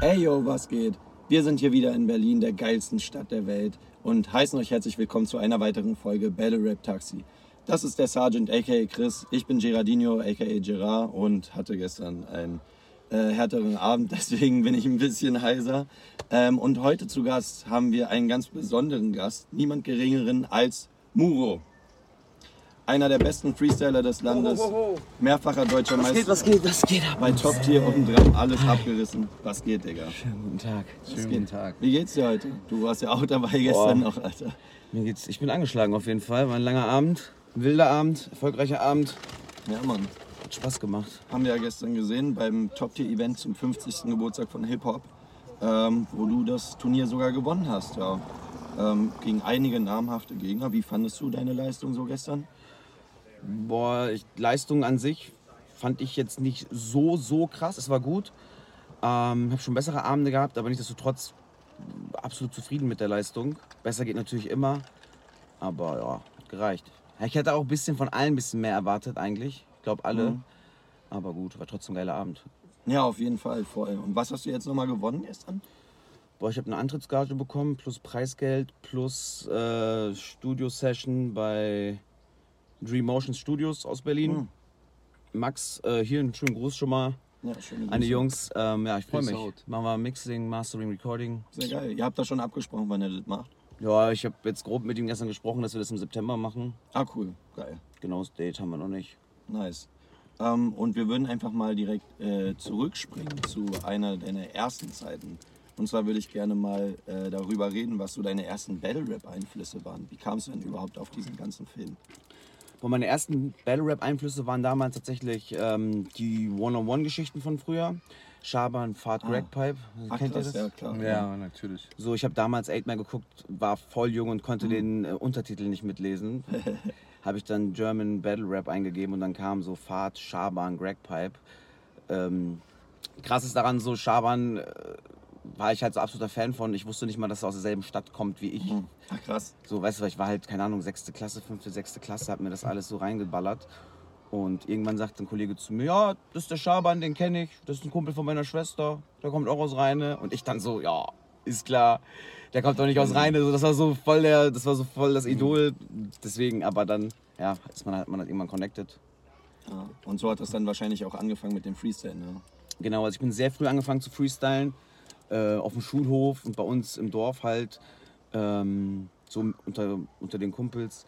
Ey yo, was geht? Wir sind hier wieder in Berlin, der geilsten Stadt der Welt und heißen euch herzlich willkommen zu einer weiteren Folge Battle Rap Taxi. Das ist der Sergeant aka Chris, ich bin Gerardino aka Gerard und hatte gestern einen äh, härteren Abend, deswegen bin ich ein bisschen heiser. Ähm, und heute zu Gast haben wir einen ganz besonderen Gast, niemand geringeren als Muro. Einer der besten Freestyler des Landes, mehrfacher deutscher Meister. was geht, was geht ab? Bei Top Tier oben dran, alles abgerissen. Was geht, Digga? Schönen guten Tag. Schönen guten Tag. Wie geht's dir heute? Du warst ja auch dabei gestern noch, Alter. Mir geht's, ich bin angeschlagen auf jeden Fall. War ein langer Abend, ein wilder Abend, erfolgreicher Abend. Ja, Mann. Hat Spaß gemacht. Haben wir ja gestern gesehen beim Top Tier Event zum 50. Geburtstag von Hip Hop, ähm, wo du das Turnier sogar gewonnen hast, ja. Ähm, gegen einige namhafte Gegner. Wie fandest du deine Leistung so gestern? Boah, ich, Leistung an sich fand ich jetzt nicht so, so krass. Es war gut. Ähm, habe schon bessere Abende gehabt, aber nichtsdestotrotz absolut zufrieden mit der Leistung. Besser geht natürlich immer, aber ja, hat gereicht. Ich hätte auch ein bisschen von allen ein bisschen mehr erwartet eigentlich. Ich glaube alle. Mhm. Aber gut, war trotzdem ein geiler Abend. Ja, auf jeden Fall voll. Und was hast du jetzt nochmal gewonnen gestern? Boah, ich habe eine Antrittsgage bekommen, plus Preisgeld, plus äh, Studio-Session bei Dream Motion Studios aus Berlin. Hm. Max, äh, hier einen schönen Gruß schon mal Ja, an die. Jungs. Ähm, ja, ich freue mich. out. Machen wir Mixing, Mastering, Recording. Sehr geil. Ihr habt da schon abgesprochen, wann ihr das macht. Ja, ich habe jetzt grob mit ihm gestern gesprochen, dass wir das im September machen. Ah, cool. Geil. Genaues Date haben wir noch nicht. Nice. Ähm, und wir würden einfach mal direkt äh, zurückspringen zu einer deiner ersten Zeiten. Und zwar würde ich gerne mal äh, darüber reden, was so deine ersten Battle-Rap-Einflüsse waren. Wie kamst du denn überhaupt auf diesen ganzen Film? Boah, meine ersten Battle-Rap-Einflüsse waren damals tatsächlich ähm, die One-on-One-Geschichten von früher. Schaban, Fahrt, Ah. Greg Pipe. Ach, Kennt ihr krass, das? Ja, klar. Ja, natürlich. So, ich habe damals 8 Man geguckt, war voll jung und konnte den äh, Untertitel nicht mitlesen. habe ich dann German Battle Rap eingegeben und dann kam so Fahrt, Schaban, Greg Pipe. Ähm, krass ist daran so, Schaban äh, war ich halt so absoluter Fan von. Ich wusste nicht mal, dass er aus derselben Stadt kommt wie ich. Ach, krass. So, weißt du, ich war halt, keine Ahnung, sechste Klasse, fünfte, sechste Klasse, hab mir das alles so reingeballert. Und irgendwann sagt ein Kollege zu mir, ja, das ist der Schaban, den kenne ich, das ist ein Kumpel von meiner Schwester, der kommt auch aus Rheine. Und ich dann so, ja, ist klar, der kommt doch nicht aus Rheine. So, das war so voll der, das war so voll das Idol. Deswegen, aber dann, ja, ist man halt, man hat irgendwann connected. Ja. Und so hat das dann wahrscheinlich auch angefangen mit dem Freestyle. Ne? Genau, also ich bin sehr früh angefangen zu freestylen, äh, auf dem Schulhof und bei uns im Dorf halt, ähm, so unter, unter den Kumpels.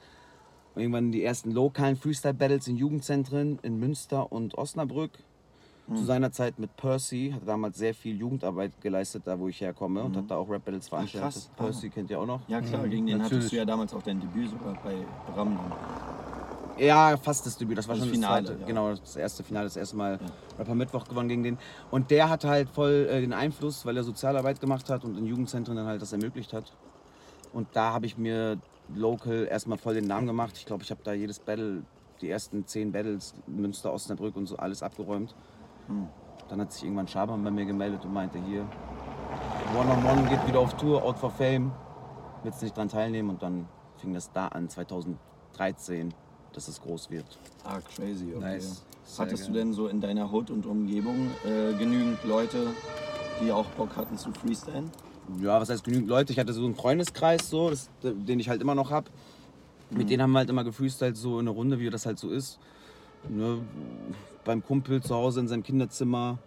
Und irgendwann die ersten lokalen Freestyle-Battles in Jugendzentren in Münster und Osnabrück. Zu seiner Zeit mit Percy, hat damals sehr viel Jugendarbeit geleistet, da wo ich herkomme und hat da auch Rap-Battles veranstaltet. krass. Percy kennt ihr auch noch? Ja, klar, Mhm, gegen den hattest natürlich. du ja damals auch dein Debüt sogar bei Ram. Ja, fast das Debüt. Das war Das schon Finale, das zweite. ja. Genau, das erste Finale, das erste Mal Rapper Mittwoch gewonnen gegen den. Und der hatte halt voll äh, den Einfluss, weil er Sozialarbeit gemacht hat und in Jugendzentren dann halt das ermöglicht hat. Und da habe ich mir local erstmal voll den Namen gemacht. Ich glaube, ich habe da jedes Battle, die ersten zehn Battles, Münster, Osnabrück und so alles abgeräumt. Hm. Dann hat sich irgendwann Schaban bei mir gemeldet und meinte, hier, One on One geht wieder auf Tour, Out for Fame. Willst du nicht dran teilnehmen? Und dann fing das da an, 2013, dass es groß wird. Ah, crazy, okay. Nice. Sehr Hattest du denn so in deiner Hood und Umgebung äh, genügend Leute, die auch Bock hatten zu freestylen? Ja, was heißt genügend Leute? Ich hatte so einen Freundeskreis, so, das, den ich halt immer noch hab. Mit denen haben wir halt immer gefreestylt, so in einer Runde, wie das halt so ist. Ne? Beim Kumpel zu Hause in seinem Kinderzimmer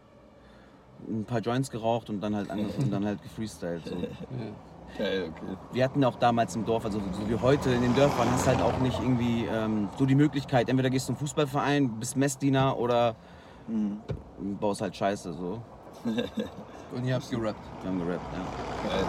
ein paar Joints geraucht und dann halt, und dann halt gefreestylt. So. Geil, okay. Wir hatten auch damals im Dorf, also so wie heute in den Dörfern, hast halt auch nicht irgendwie ähm, so die Möglichkeit, entweder gehst du zum Fußballverein, bist Messdiener oder Mhm. baust halt Scheiße. So. Und ihr habt gerappt. Wir haben gerappt, ja. Geil.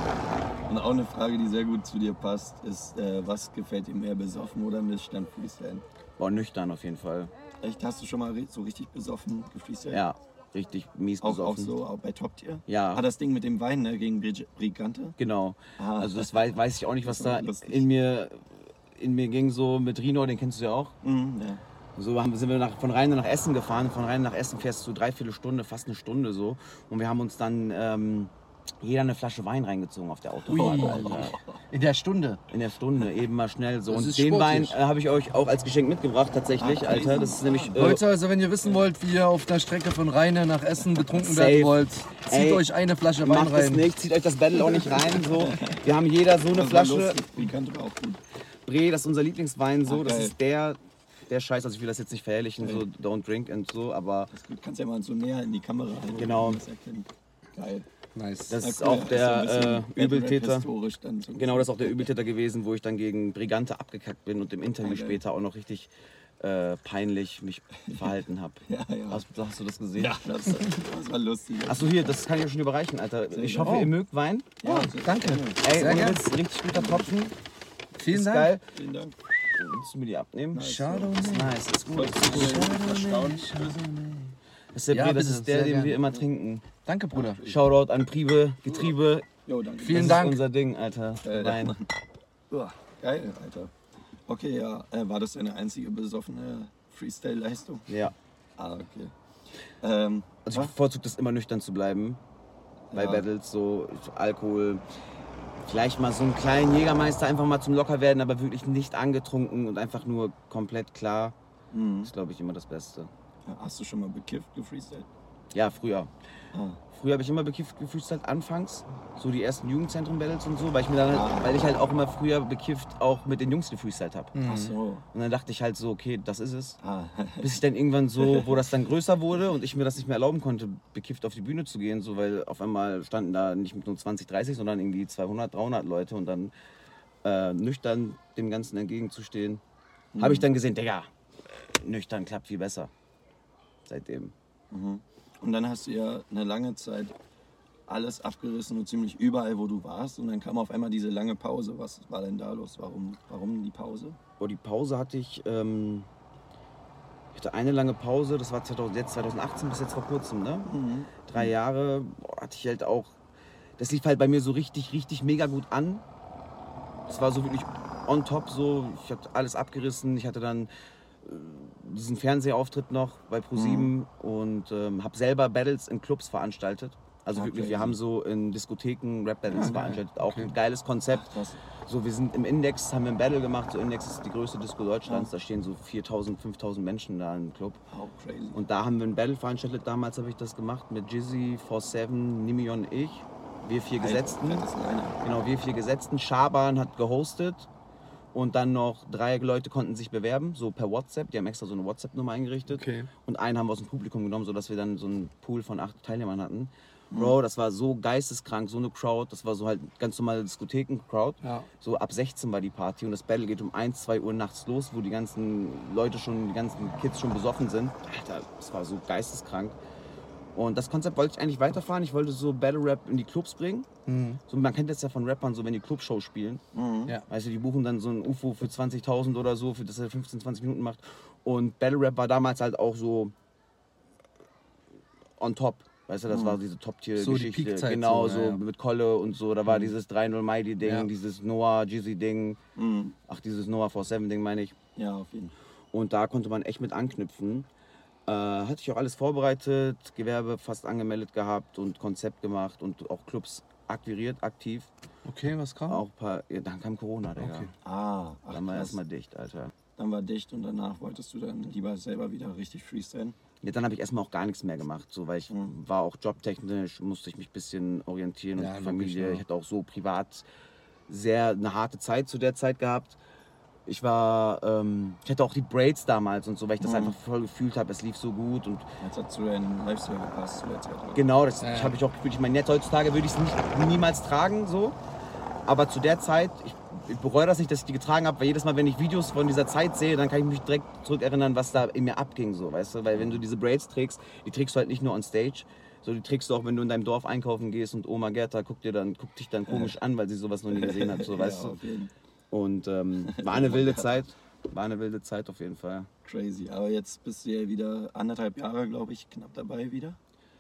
Und auch eine Frage, die sehr gut zu dir passt, ist, äh, was gefällt dir mehr, besoffen oder nüchtern freestylen? War nüchtern auf jeden Fall. Echt, hast du schon mal so richtig besoffen gefreestylt? Ja, richtig mies Auch, auch besoffen. so, auch bei Top Tier? Ja. Ah, das Ding mit dem Wein, ne, gegen Brig- Brigante? Genau. Ah. Also das weiß, weiß ich auch nicht, was da Lustig. in mir, in mir ging, so mit Rino, den kennst du ja auch. Mhm, ja. So haben, sind wir nach, von Rhein nach Essen gefahren. Von Rhein nach Essen fährst du dreiviertel Stunde, fast eine Stunde so. Und wir haben uns dann ähm, jeder eine Flasche Wein reingezogen auf der Autofahrt, Alter. In der Stunde. In der Stunde, eben mal schnell so. Das Und den Wein äh, habe ich euch auch als Geschenk mitgebracht, tatsächlich, Ach, Alter. Das ist nämlich. Äh, Leute, also wenn ihr wissen wollt, wie ihr auf der Strecke von Rheine nach Essen betrunken Safe. werden wollt, zieht Ey, euch eine Flasche Wein Macht es rein. nicht, zieht euch das Battle auch nicht rein. So. Wir haben jeder so eine war Flasche. Die kannte war auch gut. Bre, das ist unser Lieblingswein, so. Ach, das ist der, der Scheiß. Also ich will das jetzt nicht verherrlichen, so don't drink und so, aber Das ist gut. Kannst ja mal so näher in die Kamera halten. Genau. man. Geil. Nice. das ist auch der äh, Übeltäter. historisch dann so Genau, das ist auch der Übeltäter gewesen, wo ich dann gegen Brigante abgekackt bin und im Interview Ah, geil. später auch noch richtig äh, peinlich mich verhalten habe. Ja, ja. Hast, hast du das gesehen? Ja, das, das war lustig. Achso, hier, das kann ich euch schon überreichen, Alter. Ich hoffe, Oh. ihr mögt Wein. Ja, danke. Ey, Sehr ohne gern. Witz, richtig guter Tropfen. Vielen ist Dank. geil. Vielen Dank. Willst du mir die abnehmen? Chardonnay. Ist nice, ist gut. Dir erstaunen? Das ist der, Ja, Bier, das ist der, den gern. wir immer trinken. Danke, Bruder. Shoutout an Priebe, Getriebe. Jo, danke. Vielen das Dank. ist unser Ding, Alter. Äh, Wein. Geil, Alter. Okay, ja. Äh, war das deine einzige besoffene Freestyle-Leistung? Ja. Ah, okay. Ähm, Also ich bevorzuge das immer nüchtern zu bleiben. Bei Ja. Battles, so Alkohol. Vielleicht mal so einen kleinen Jägermeister einfach mal zum locker werden, aber wirklich nicht angetrunken und einfach nur komplett klar. mhm. ist, glaube ich, immer das Beste. Hast du schon mal bekifft, gefreestylt? Ja, früher. Ah. Früher habe ich immer bekifft gefreestylt, anfangs. So die ersten Jugendzentrum-Battles und so, weil ich mir dann Ah. halt, weil ich halt auch immer früher bekifft auch mit den Jungs gefreestylt habe. Ach so. Und dann dachte ich halt so, okay, das ist es. Ah. Bis ich dann irgendwann so, wo das dann größer wurde und ich mir das nicht mehr erlauben konnte, bekifft auf die Bühne zu gehen, so weil auf einmal standen da nicht nur 20, 30, sondern irgendwie 200, 300 Leute und dann äh, nüchtern dem Ganzen entgegenzustehen, habe ich dann gesehen, Digga, nüchtern klappt viel besser. Seitdem. Und dann hast du ja eine lange Zeit alles abgerissen und ziemlich überall, wo du warst. Und dann kam auf einmal diese lange Pause. Was war denn da los? Warum, warum die Pause? Boah, die Pause hatte ich, ähm, ich hatte eine lange Pause, das war 2000, jetzt 2018 bis jetzt vor kurzem, ne? Drei Jahre boah, hatte ich halt auch, das lief halt bei mir so richtig, richtig mega gut an. Es war so wirklich on top so, ich hatte alles abgerissen, ich hatte dann äh, diesen Fernsehauftritt noch bei ProSieben und ähm, habe selber Battles in Clubs veranstaltet. Also Ah, wirklich, wir haben so in Diskotheken Rap-Battles veranstaltet. Auch Okay. ein geiles Konzept. Krass. So, wir sind im Index, haben wir ein Battle gemacht. So, Index ist die größte Disco Deutschlands. Da stehen so 4000, 5000 Menschen da im Club. Auch crazy. Und da haben wir ein Battle veranstaltet. Damals habe ich das gemacht mit Jizzy, 47, Nimion, ich. Wir vier Gesetzten. Genau, wir vier Gesetzten. Schaban hat gehostet. Und dann noch drei Leute konnten sich bewerben, so per WhatsApp. Die haben extra so eine WhatsApp-Nummer eingerichtet. Okay. Und einen haben wir aus dem Publikum genommen, sodass wir dann so einen Pool von acht Teilnehmern hatten. Bro, das war so geisteskrank, so eine Crowd. Das war so halt ganz normale Diskotheken-Crowd. Ja. So ab 16 war die Party und das Battle geht um 1, 2 Uhr nachts los, wo die ganzen Leute schon, die ganzen Kids schon besoffen sind. Alter, das war so geisteskrank. Und das Konzept wollte ich eigentlich weiterfahren. Ich wollte so Battle Rap in die Clubs bringen. So, man kennt das ja von Rappern, so wenn die Clubshow spielen. Ja. Weißt du, die buchen dann so ein UFO für 20.000 oder so, für das er 15, 20 Minuten macht. Und Battle Rap war damals halt auch so on top. Weißt du, das war diese So die Top-Tier-Geschichte. Peakzeit genau, so, so ja, ja. mit Kolle und so. Da war dieses 3-0 Mighty-Ding, Ja. dieses Noah Jizzy-Ding. Mhm. Ach, dieses Noah 47-Ding meine ich. Ja, auf jeden Fall. Und da konnte man echt mit anknüpfen. Äh, hatte ich auch alles vorbereitet, Gewerbe fast angemeldet gehabt und Konzept gemacht und auch Clubs akquiriert, aktiv. Okay, was kam? Auch ein paar, ja, dann kam Corona, Digga. Okay. Ah, ach, Dann war krass. erstmal dicht, Alter. Dann war dicht und danach wolltest du dann lieber selber wieder richtig freestylen. Ja, dann habe ich erstmal auch gar nichts mehr gemacht, so, weil ich Mhm. war auch jobtechnisch, musste ich mich ein bisschen orientieren und Ja, die logisch, Familie. ja. Ich hatte auch so privat sehr eine harte Zeit zu der Zeit gehabt. Ich war, ähm, ich hatte auch die Braids damals und so, weil ich das Mhm. einfach voll gefühlt habe. Es lief so gut und Jetzt hat zu deinem Lifestyle gepasst zu der Zeit. oder? genau, das ja. habe ich auch gefühlt. Ich meine, jetzt heutzutage würde ich es niemals tragen, so. Aber zu der Zeit, ich, ich bereue das nicht, dass ich die getragen habe, weil jedes Mal, wenn ich Videos von dieser Zeit sehe, dann kann ich mich direkt zurückerinnern, was da in mir abging, so, weißt du? Weil wenn du diese Braids trägst, die trägst du halt nicht nur on stage, so die trägst du auch, wenn du in deinem Dorf einkaufen gehst und Oma Gerda guckt, dir dann, guckt dich dann komisch an, weil sie sowas noch nie gesehen hat, so, weißt ja, du? Und ähm, war eine wilde Zeit, war eine wilde Zeit auf jeden Fall. Crazy. Aber jetzt bist du ja wieder anderthalb Jahre, glaube ich, knapp dabei wieder.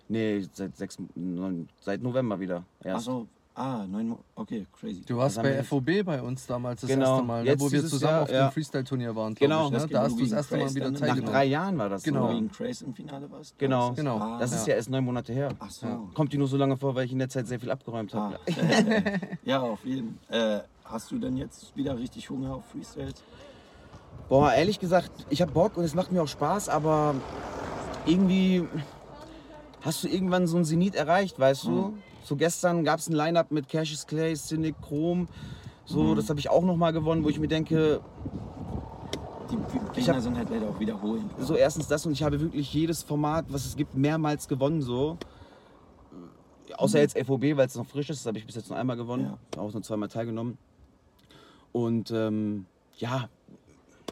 Nee, seit, sechs, neun, seit November wieder. Ach Erst. so, Ah, neun Monate. Okay, crazy. Du warst bei? FOB bei uns damals das Genau. erste Mal, ne, wo wir zusammen Jahr, auf ja. dem Freestyle-Turnier waren. Genau. Ich, ne? Da hast du das erste Mal wieder dann. Nach Genau. drei Jahren war das. Genau. du gegen Craze im Finale warst? Genau. Das Genau. Ah, Das ist ja erst neun Monate her. Ach so. Ja. Kommt dir nur so lange vor, weil ich in der Zeit sehr viel abgeräumt Ah. habe. ja, auf jeden Fall. Äh, hast du denn jetzt wieder richtig Hunger auf Freestyles? Boah, ehrlich gesagt, ich hab Bock und es macht mir auch Spaß, aber irgendwie hast du irgendwann so ein Zenit erreicht, weißt du? So gestern gab es ein Line-Up mit Cassius Clay, Cynic, Chrome. So, das habe ich auch noch mal gewonnen, wo ich mir denke, Die Ich Gegner sind halt leider auch wiederholend. so erstens das und ich habe wirklich jedes Format, was es gibt, mehrmals gewonnen so. Außer jetzt FOB, weil es noch frisch ist, das habe ich bis jetzt nur einmal gewonnen, auch nur zweimal teilgenommen. Und ähm, ja,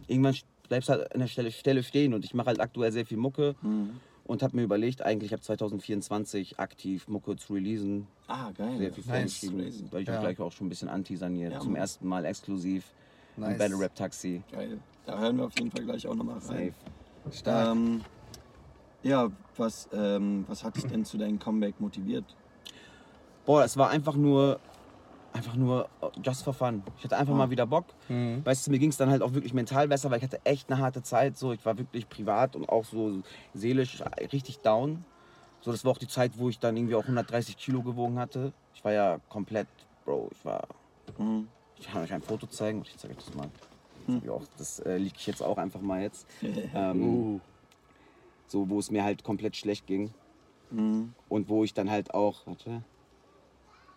irgendwann bleibst du halt an der Stelle, Stelle stehen und ich mache halt aktuell sehr viel Mucke Mhm. Und habe mir überlegt, eigentlich ab 2024 aktiv Mucke zu releasen. Ah, geil. Sehr viel Nice. vorgeschrieben, Crazy. weil ich Ja. auch gleich auch schon ein bisschen anteasern hier. Ja, Zum ersten Mal exklusiv im Nice. Battle Rap Taxi. Geil. Da hören wir auf jeden Fall gleich auch nochmal rein. Safe. Stark. Ähm, ja, was, ähm, was hat dich denn zu deinem Comeback motiviert? Boah, es war einfach nur, einfach nur just for fun. Ich hatte einfach Ah. mal wieder Bock. Mhm. Weißt du, mir ging es dann halt auch wirklich mental besser, weil ich hatte echt eine harte Zeit. So, ich war wirklich privat und auch so seelisch richtig down. So, das war auch die Zeit, wo ich dann irgendwie auch 130 Kilo gewogen hatte. Ich war ja komplett, Bro, ich war. Mhm. Ich kann euch ein Foto zeigen. Ich zeige euch das mal. Das, ich auch, das äh, liege ich jetzt auch einfach mal jetzt. Ähm, Uh. So, wo es mir halt komplett schlecht ging. Mhm. Und wo ich dann halt auch, warte,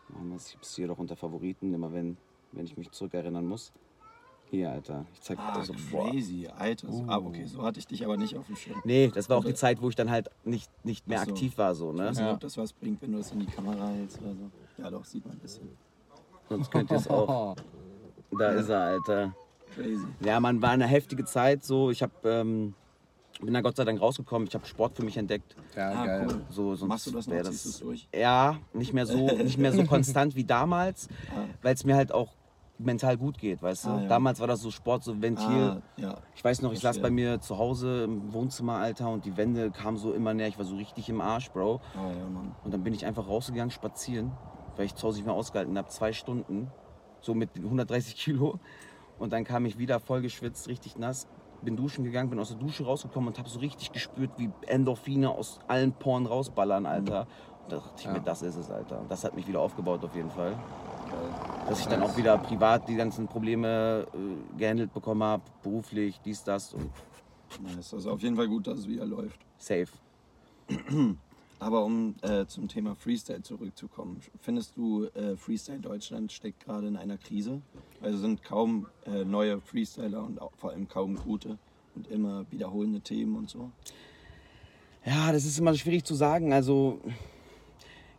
machen wir es, ich hab's hier doch unter Favoriten, immer wenn, wenn ich mich zurückerinnern muss. Hier, Alter, ich zeig Ah, dir so, boah. crazy, Alter. So, Ah, okay, so hatte ich dich aber nicht auf dem Schirm. Nee, das war auch die Zeit, wo ich dann halt nicht, nicht mehr so. aktiv war, so, Ich ne? weiß nicht, Ja. ob das was bringt, wenn du das in die Kamera hältst oder so. Ja, doch, sieht man ein bisschen. Sonst könnt ihr es auch. Da ist er, Alter. Crazy. Ja, man, war eine heftige Zeit, so. Ich hab, ähm, bin da Gott sei Dank rausgekommen. Ich habe Sport für mich entdeckt. Ja, Ah, geil. cool. So, sonst Machst du das noch? du es durch? Ja, nicht mehr so, nicht mehr so konstant wie damals, Ah. weil es mir halt auch mental gut geht, weißt du? Ah, ja. Damals war das so Sport, so Ventil. Ah, ja. Ich weiß noch, ich saß bei mir zu Hause im Wohnzimmer, Alter, und die Wände kamen so immer näher. Ich war so richtig im Arsch, Bro. Ah, ja, Mann. Und dann bin ich einfach rausgegangen, spazieren, weil ich zu Hause nicht mehr ausgehalten habe. Zwei Stunden, so mit 130 Kilo. Und dann kam ich wieder voll geschwitzt, richtig nass. Bin duschen gegangen, bin aus der Dusche rausgekommen und habe so richtig gespürt, wie Endorphine aus allen Poren rausballern, Alter. Und da dachte ich Ja. mir, das ist es, Alter. Und das hat mich wieder aufgebaut auf jeden Fall. Geil. Dass ich dann auch wieder privat die ganzen Probleme äh, gehandelt bekommen habe, beruflich, dies, das und Nice. Also auf jeden Fall gut, dass es wieder läuft. safe. Aber um äh, zum Thema Freestyle zurückzukommen, findest du, äh, Freestyle Deutschland steckt gerade in einer Krise? Also sind kaum äh, neue Freestyler und auch vor allem kaum gute und immer wiederholende Themen und so? Ja, das ist immer schwierig zu sagen. Also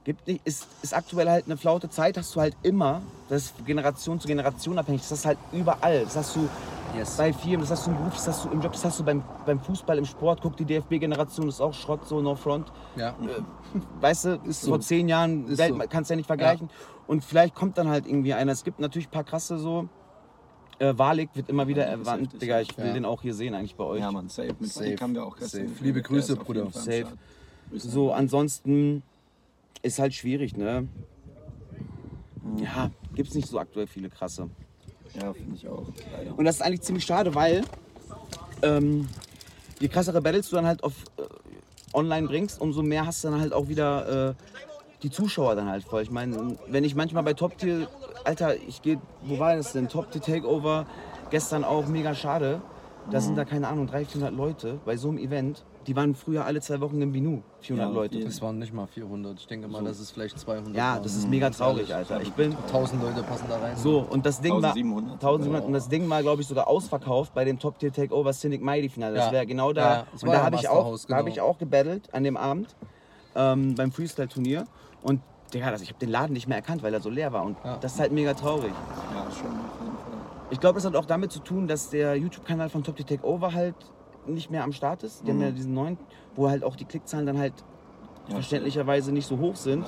gibt nicht, ist, ist aktuell halt eine flaute Zeit, hast du halt immer, das ist Generation zu Generation abhängig, das du halt überall. Das hast du Yes. bei Firmen, das hast du im Beruf, das hast du im Job, das hast du beim, beim Fußball, im Sport. Guck, die DFB-Generation ist auch Schrott, so no front. Ja. Weißt du, Ist so. vor zehn Jahren Welt, so. kannst du ja nicht vergleichen. Und vielleicht kommt dann halt irgendwie einer. Es gibt natürlich ein paar krasse so. Äh, Walik wird immer wieder Ja, erwähnt. heftig, Digga, ich will ja. den auch hier sehen, eigentlich bei euch. Ja, Mann, safe. Mit Safe. Haben wir auch. Safe. Liebe Grüße, Bruder. Safe. So, ansonsten ist halt schwierig, ne? Ja, gibt's nicht so aktuell viele krasse. Ja, finde ich auch. Leider. Und das ist eigentlich ziemlich schade, weil ähm, je krassere Battles du dann halt auf äh, online bringst, umso mehr hast du dann halt auch wieder äh, die Zuschauer dann halt voll. Ich meine, wenn ich manchmal bei Top Tier, Alter, ich gehe, wo war das denn? Top Tier Takeover, gestern auch mega schade. Da sind da keine Ahnung, 300, 400 Leute bei so einem Event. Die waren früher alle zwei Wochen im Binu, 400 Ja, Leute. Das waren nicht mal 400. Ich denke mal, das ist vielleicht 200. Ja, waren. das ist mega Ganz traurig. Alter. Ich bin 1000 Leute passen da rein. so und das Ding war 1700. 1700 und das Ding war glaube ich sogar ausverkauft bei dem Top Tier Takeover Cynic Mighty Finale. Das Ja. wäre genau da. Ja, das und da ja habe ich auch, House, da habe genau. ich auch gebattelt an dem Abend ähm, beim Freestyle Turnier und Digga, das, ich habe den Laden nicht mehr erkannt, weil er so leer war und Ja. das ist halt mega traurig. Ja, schon. Ich glaube, das hat auch damit zu tun, dass der YouTube-Kanal von Top Tier Takeover halt nicht mehr am Start ist. Die haben Mhm. ja diesen neuen, wo halt auch die Klickzahlen dann halt Ja, verständlicherweise nicht so hoch sind.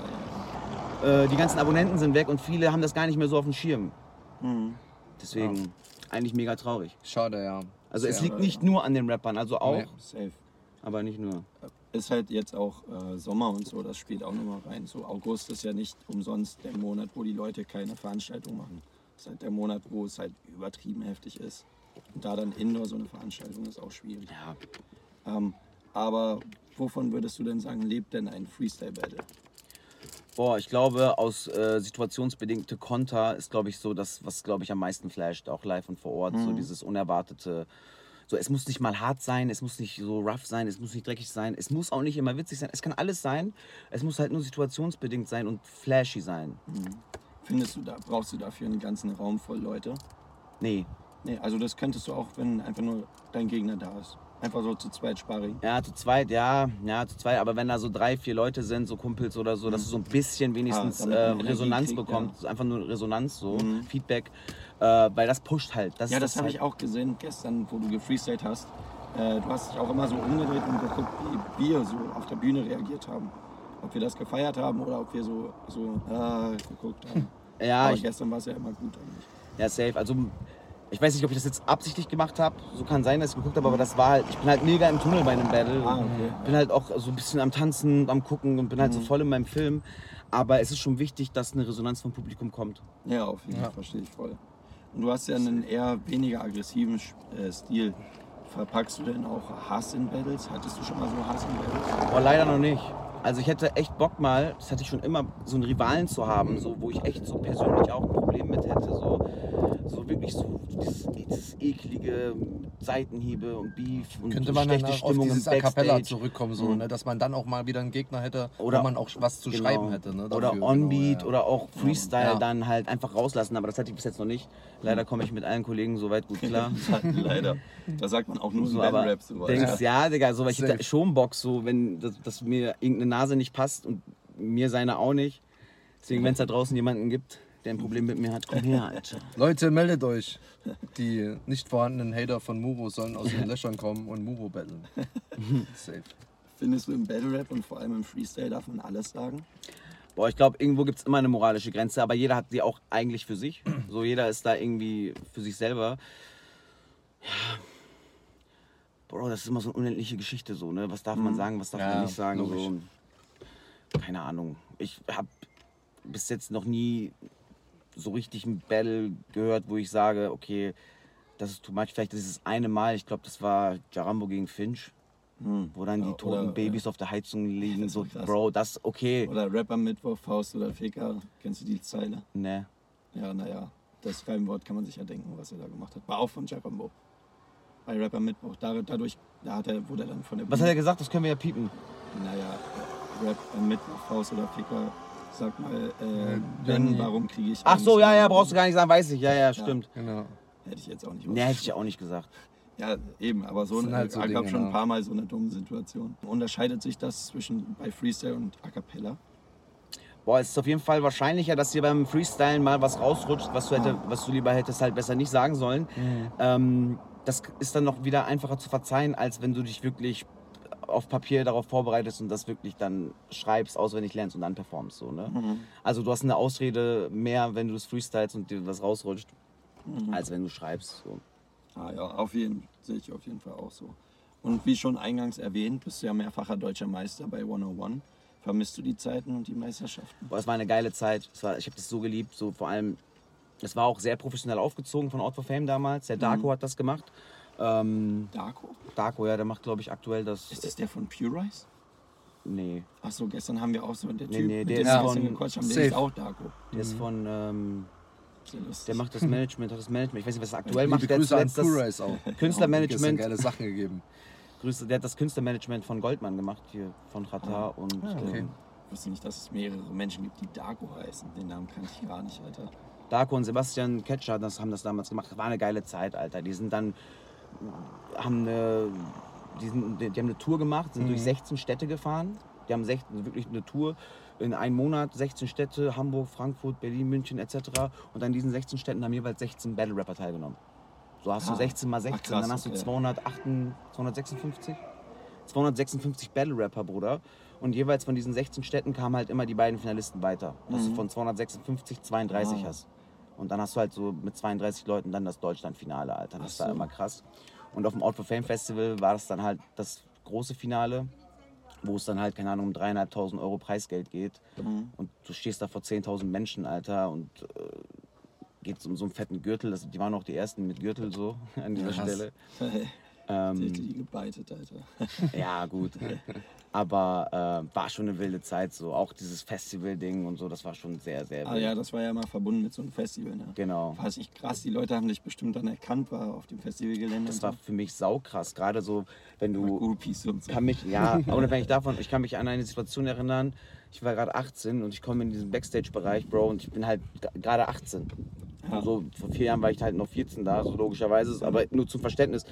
Ja, ja. Äh, die ganzen Abonnenten sind weg und viele haben das gar nicht mehr so auf dem Schirm. Mhm. Deswegen eigentlich mega traurig. Schade, ja. Also es Ja, liegt nicht nur an den Rappern, also auch, Nee. Safe. aber nicht nur. ist halt jetzt auch äh, Sommer und so, das spielt auch nochmal rein. So August ist ja nicht umsonst der Monat, wo die Leute keine Veranstaltung machen. Das ist halt der Monat, wo es halt übertrieben heftig ist. Und da dann Indoor so eine Veranstaltung ist auch schwierig. Ja. Ähm, aber wovon würdest du denn sagen, lebt denn ein Freestyle-Battle? Boah, ich glaube, aus äh, situationsbedingte Konter ist, glaube ich, so das, was, glaube ich, am meisten flasht, auch live und vor Ort. So dieses unerwartete. So, es muss nicht mal hart sein, es muss nicht so rough sein, es muss nicht dreckig sein, es muss auch nicht immer witzig sein. Es kann alles sein. Es muss halt nur situationsbedingt sein und flashy sein. Findest du da, brauchst du dafür einen ganzen Raum voll Leute? Nee. Nee, also das könntest du auch, wenn einfach nur dein Gegner da ist. Einfach so zu zweit Sparring. Ja, zu zweit, ja, ja, zu zweit. Aber wenn da so drei, vier Leute sind, so Kumpels oder so, dass du so ein bisschen wenigstens Ah, äh, Resonanz kriegt, bekommst. Einfach nur Resonanz, so, Feedback. Äh, weil das pusht halt. Das, Ja, das habe halt, ich auch gesehen gestern, wo du gefreestylt hast. Äh, du hast dich auch immer so umgedreht und geguckt, wie wir so auf der Bühne reagiert haben. Ob wir das gefeiert haben oder ob wir so, so äh, geguckt haben. Ja, Aber ich, gestern war es ja immer gut eigentlich. ja, safe. Also, ich weiß nicht, ob ich das jetzt absichtlich gemacht habe. So kann sein, dass ich geguckt habe, aber das war halt, ich bin halt mega im Tunnel bei einem Battle. Ah, okay. Bin halt auch so ein bisschen am Tanzen, am Gucken und bin halt so voll in meinem Film. Aber es ist schon wichtig, dass eine Resonanz vom Publikum kommt. Ja, auf jeden Fall, verstehe ich voll. Und du hast ja einen eher weniger aggressiven äh, Stil. Verpackst du denn auch Hass in Battles? Hattest du schon mal so Hass in Battles? Oh, leider noch nicht. Also ich hätte echt Bock mal, das hatte ich schon immer, so einen Rivalen zu haben, so, wo ich echt so persönlich auch ein Problem mit hätte. So, so wirklich so dieses, dieses eklige Seitenhiebe und Beef und Könnte so man dann schlechte auf Stimmung im dieses Backstage. zurückkommen, so, ne? dass man dann auch mal wieder einen Gegner hätte, Oder- wo man auch was zu Genau. schreiben hätte. Ne? oder Onbeat genau, ja. oder auch Freestyle Ja. dann halt einfach rauslassen, aber das hatte ich bis jetzt noch nicht. Leider komme ich mit allen Kollegen soweit gut klar. Leider. Da sagt man auch nur So, so aber Battle Rap sowas. denkst, ja, Digga, so, weil ich hätte schon Bock, so, wenn das, dass mir irgendeine Nase nicht passt und mir seine auch nicht. Deswegen, wenn es da draußen jemanden gibt, der ein Problem mit mir hat, komm her, Alter. Leute, meldet euch. Die nicht vorhandenen Hater von Muro sollen aus den Löchern kommen und Muro battlen. Safe. Findest du im Battle Rap und vor allem im Freestyle darf man alles sagen? Boah, ich glaube, irgendwo gibt es immer eine moralische Grenze, aber jeder hat die auch eigentlich für sich. So, jeder ist da irgendwie für sich selber. Ja. Bro, das ist immer so eine unendliche Geschichte, so, ne? Was darf man sagen, was darf Ja, man nicht sagen? logisch. So. Keine Ahnung. Ich habe bis jetzt noch nie so richtig ein Battle gehört, wo ich sage, okay, das ist too much. Vielleicht ist es eine Mal, ich glaube, das war Jarambo gegen Finch, wo dann die Ja, toten oder, Babys auf der Heizung liegen. das So. Bro, das okay. Oder Rapper Mittwoch, Faust oder Ficker? Kennst du die Zeile? Ne. Ja, naja, das Reimwort kann man sich ja denken, was er da gemacht hat. War auch von Jarambo. Bei Rapper Mittwoch. Da- Dadurch da hat er, wurde er dann von der Was hat er gesagt? Das können wir ja piepen. Naja, Rapper Mittwoch, Faust oder Ficker. Sag mal, äh, Äh, Ben, Ben- warum kriege ich. Ach so, ja, ja, brauchst du gar nicht sagen, weiß ich. Ja, ja, stimmt. Genau. Hätte ich jetzt auch nicht Ne, hätte ich auch nicht gesagt. Ja, eben, aber so eine, halt so gab Dinge, schon ein paar Mal so eine dumme Situation. Unterscheidet sich das zwischen bei Freestyle und A Cappella? Boah, es ist auf jeden Fall wahrscheinlicher, dass dir beim Freestylen mal was rausrutscht, was du, hätte, was du lieber hättest halt besser nicht sagen sollen. Ähm, das ist dann noch wieder einfacher zu verzeihen, als wenn du dich wirklich auf Papier darauf vorbereitest und das wirklich dann schreibst, auswendig lernst und dann performst. So, ne? Also du hast eine Ausrede mehr, wenn du das freestylst und dir was rausrutscht, als wenn du schreibst. So. Ah ja, auf jeden sehe ich auf jeden Fall auch so. Und wie schon eingangs erwähnt, bist du ja mehrfacher deutscher Meister bei 101. Vermisst du die Zeiten und die Meisterschaften? Boah, es war eine geile Zeit. War, ich habe das so geliebt. So vor allem, es war auch sehr professionell aufgezogen von Out for Fame damals. Der Darko hat das gemacht. Ähm, Darko? Darko, ja, der macht, glaube ich, aktuell das. Ist das der von Pure Rice? Nee, Ach so, gestern haben wir auch so der Typ, Nee, nee, mit der dem ist von- gequatscht haben, der Safe. ist auch Darko. der ist von. Ähm, der macht das Management, hat das Management. Ich weiß nicht, was er aktuell Liebe macht. Der hat Grüße an zuletzt Pure das Rice auch. Künstlermanagement. geile Sachen gegeben. Grüße, der hat das Künstlermanagement von Goldmann gemacht, hier von Qatar. Und okay. ähm, Ich wusste nicht, dass es mehrere Menschen gibt, die Darko heißen. Den Namen kannte ich gar nicht, Alter. Darko und Sebastian Ketscher das haben das damals gemacht. Das war eine geile Zeit, Alter. Die sind dann, haben eine, die, sind, die haben eine Tour gemacht, sind durch 16 Städte gefahren. Die haben 16, wirklich eine Tour in einem Monat, 16 Städte, Hamburg, Frankfurt, Berlin, München etc. Und an diesen 16 Städten haben jeweils 16 Battle Rapper teilgenommen. So hast du Ah. 16 mal 16, krass, dann hast du okay. 208, 256? 256 Battle Rapper, Bruder. Und jeweils von diesen 16 Städten kamen halt immer die beiden Finalisten weiter. Dass du von 256 32 Mhm. Ah. hast. Und dann hast du halt so mit 32 Leuten dann das Deutschland-Finale, Alter. Das Ach war so. immer krass. Und auf dem Out for Fame Festival war das dann halt das große Finale. wo es dann halt, keine Ahnung, um dreieinhalbtausend Euro Preisgeld geht. Und du stehst da vor 10.000 Menschen, Alter, und äh, geht um so einen fetten Gürtel. Das, die waren auch die ersten mit Gürtel so an dieser Krass. Stelle. Ähm, hätte die gebeitet, Alter. ja, gut. Aber äh, war schon eine wilde Zeit so. Auch dieses Festival-Ding und so, das war schon sehr, sehr Ah wild. ja, das war ja mal verbunden mit so einem Festival, ne? Genau. War es nicht krass, die Leute haben dich bestimmt dann erkannt, war auf dem Festivalgelände. Das war so. für mich saukrass. Gerade so, wenn du Groupies und so. kann mich, ja, unabhängig davon, ich kann mich an eine Situation erinnern, ich war gerade 18 und ich komme in diesen Backstage-Bereich, Bro, und ich bin halt gerade 18. Ja. So, vor vier Jahren war ich halt noch 14 da, so logischerweise, aber nur zum Verständnis.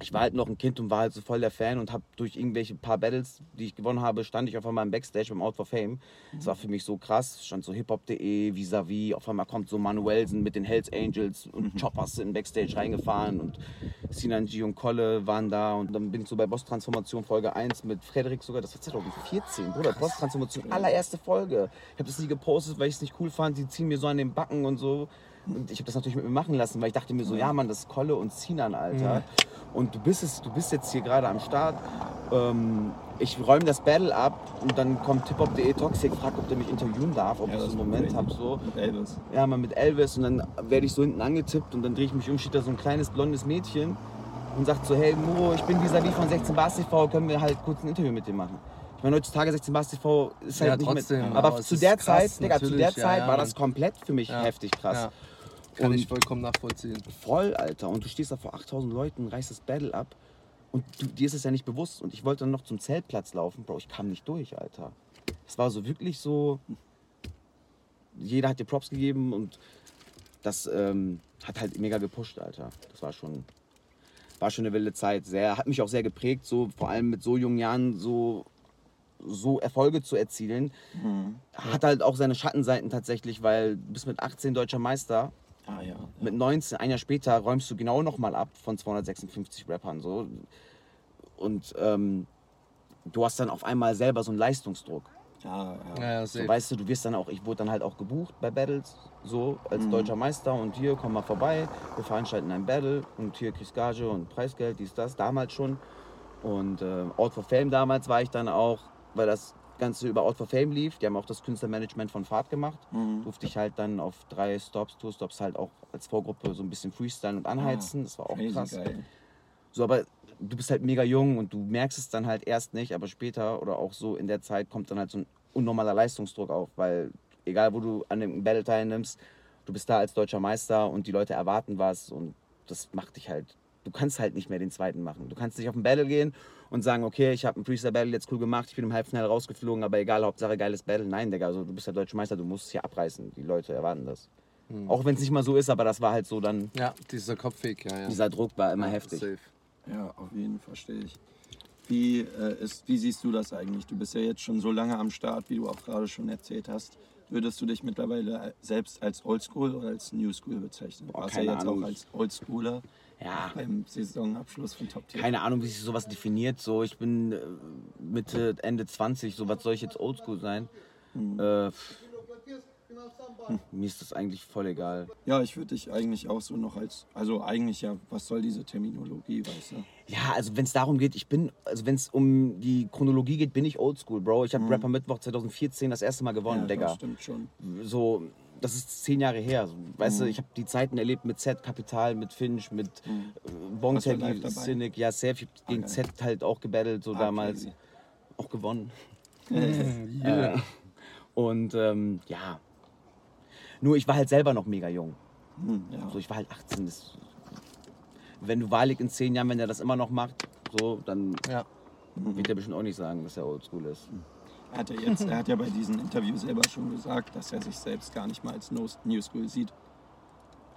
Ich war halt noch ein Kind und war halt so voll der Fan und habe durch irgendwelche paar Battles, die ich gewonnen habe, stand ich auf einmal im Backstage beim Out for Fame. Das war für mich so krass. Stand so hiphop.de, vis-à-vis. Auf einmal kommt so Manuelsen mit den Hells Angels und Choppers in Backstage reingefahren und Sinan G und Kolle waren da. Und dann bin ich so bei Boss Transformation Folge 1 mit Frederik sogar. Das war 2014, Bruder. Boss Transformation, allererste Folge. Ich habe das nie gepostet, weil ich es nicht cool fand. Die ziehen mir so an den Backen und so. Und ich habe das natürlich mit mir machen lassen, weil ich dachte mir so, ja Mann, das ist Kolle und Sinan, Alter. Und du bist es, du bist jetzt hier gerade am Start. Ähm, ich räume das Battle ab und dann kommt hiphop.de Toxic, fragt, ob der mich interviewen darf, ob Ja, ich so einen war Moment habe. So. Mit Elvis. Ja, mal mit Elvis und dann werde ich so hinten angetippt und dann drehe ich mich um, steht da so ein kleines blondes Mädchen und sagt so, hey Muro, ich bin vis-à-vis von 16 Bars TV, können wir halt kurz ein Interview mit dir machen. Ich meine, heutzutage 16 Bars TV ist halt Ja, nicht trotzdem, mehr, aber aber zu der krass, Zeit, Digga, zu der Zeit ja, war Mann. das komplett für mich Ja, heftig krass. Kann Und- ich vollkommen nachvollziehen. Voll, Alter. Und du stehst da vor 8000 Leuten, reißt das Battle ab. Und du, dir ist es ja nicht bewusst. Und ich wollte dann noch zum Zeltplatz laufen. Bro, ich kam nicht durch, Alter. Es war so wirklich so. Jeder hat dir Props gegeben und das ähm, hat halt mega gepusht, Alter. Das war schon, war schon eine wilde Zeit. Sehr, hat mich auch sehr geprägt, so vor allem mit so jungen Jahren so, so Erfolge zu erzielen. Hat halt auch seine Schattenseiten tatsächlich, weil du bist mit 18 deutscher Meister Ah ja. mit 19, ein Jahr später, räumst du genau nochmal ab von 256 Rappern. So. Und ähm, du hast dann auf einmal selber so einen Leistungsdruck. Ja, ja. Ja, ja, So, weißt du, du wirst dann auch, ich wurde dann halt auch gebucht bei Battles, so als deutscher Meister und hier, komm mal vorbei, wir veranstalten ein Battle und hier kriegst Gage und Preisgeld, dies, das, damals schon. Und äh, Out for Fame damals war ich dann auch, weil das Ganze über Out for Fame lief, die haben auch das Künstlermanagement von Fahrt gemacht, durfte ich halt dann auf drei Stops, Tourstops halt auch als Vorgruppe so ein bisschen freestylen und anheizen, das war auch krass. geil. So, aber du bist halt mega jung und du merkst es dann halt erst nicht, aber später oder auch so in der Zeit kommt dann halt so ein unnormaler Leistungsdruck auf, weil egal wo du an dem Battle teilnimmst, du bist da als deutscher Meister und die Leute erwarten was und das macht dich halt, du kannst halt nicht mehr den zweiten machen. Du kannst nicht auf ein Battle gehen und sagen, okay, ich habe ein Freestyle-Battle jetzt cool gemacht, ich bin im Halbfinale rausgeflogen, aber egal, Hauptsache geiles Battle. Nein, Digga, also du bist der deutsche Meister, du musst es hier abreißen. Die Leute erwarten das. Auch wenn es nicht mal so ist, aber das war halt so dann, Ja, dieser Kopfweg, ja, ja. dieser Druck war immer ja, heftig. Safe. Ja, auf jeden Fall verstehe ich. Wie, äh, ist, wie siehst du das eigentlich? Du bist ja jetzt schon so lange am Start, wie du auch gerade schon erzählt hast. Würdest du dich mittlerweile selbst als Oldschool oder als Newschool bezeichnen? Boah, Warst ja keine jetzt Ahnung. auch als Oldschooler Ja, beim Saisonabschluss von Top Tier. keine Ahnung, wie sich sowas definiert. So, ich bin äh, Mitte, Ende 20, so was soll ich jetzt oldschool sein? Äh, pff, hm, mir ist das eigentlich voll egal. Ja, ich würde dich eigentlich auch so noch als, also eigentlich ja, was soll diese Terminologie, weißt du? Ja, also wenn es darum geht, ich bin, also wenn es um die Chronologie geht, bin ich oldschool, Bro. Ich habe Rapper Mittwoch 2014 das erste Mal gewonnen, ja, Digga. das stimmt schon. So, das ist zehn Jahre her. So, weißt du, ich habe die Zeiten erlebt mit Z, Kapital, mit Finch, mit äh, Taggy, dabei? Cynic, ja, safe. Ich hab gegen geil. Z halt auch gebattelt, so Ah, damals. crazy. Auch gewonnen. Yeah. Äh, und ähm, ja. Nur ich war halt selber noch mega jung. Hm, ja. So, ich war halt 18. Das, wenn du wahrlich in zehn Jahren, wenn er das immer noch macht, so, dann Ja. wird er bestimmt auch nicht sagen, dass er oldschool ist. Er hat ja, jetzt, er hat ja bei diesem Interview selber schon gesagt, dass er sich selbst gar nicht mal als No- New School sieht.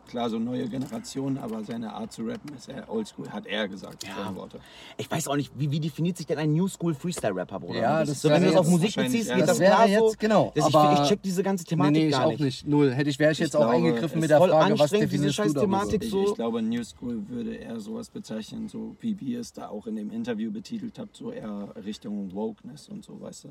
Klar, so neue Generation, aber seine Art zu rappen ist eher oldschool, hat er gesagt, Ja. Worte. Ich weiß auch nicht, wie, wie definiert sich denn ein New School Freestyle Rapper, Bruder? Ja, das so, wenn du das auf Musik beziehst, geht Das das, wäre klar jetzt, so. genau, Das ich, aber- ich check diese ganze Nee, Thematik nee, ich gar auch nicht. Null. Hätte ich, wäre ich Ich jetzt auch glaube, eingegriffen mit der Frage, was definierst du darüber? Scheißthematik. Ich, so- ich glaube, New School würde eher sowas bezeichnen, so wie wir es da auch in dem Interview betitelt habt, so eher Richtung Wokeness und so, weißt du?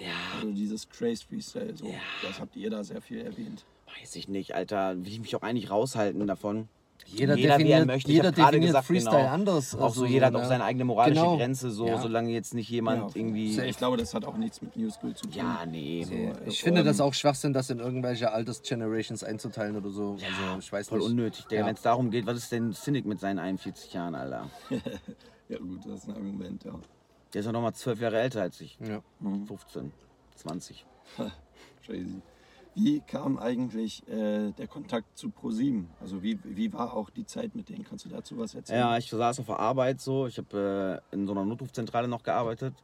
Ja, Also dieses Craze Freestyle, so, Ja. das habt ihr da sehr viel erwähnt. weiß ich nicht, Alter. Will ich mich auch eigentlich raushalten davon. Jeder, jeder er definiert, möchte. Jeder definiert gesagt, Freestyle genau. anders. Auch so, Also, jeder hat auch ne? seine eigene moralische Genau. Grenze, so, Ja. solange jetzt nicht jemand Ja, irgendwie. Ich glaube, das hat auch nichts mit New School zu tun. Ja, nee. Nee, So, ich finde ähm, das auch Schwachsinn, das in irgendwelche Altersgenerations einzuteilen oder so. Ja, also ich weiß voll nicht. unnötig, Digga. Ja. Wenn es darum geht, was ist denn Cynic mit seinen 41 Jahren, Alter? Ja gut, das ist ein Argument, ja. Der ist ja nochmal zwölf Jahre älter als ich. Ja. 15, 20. Crazy. Wie kam eigentlich äh, der Kontakt zu ProSieben? Also wie, wie war auch die Zeit mit denen? Kannst du dazu was erzählen? Ja, ich saß auf der Arbeit so. Ich habe äh, in so einer Notrufzentrale noch gearbeitet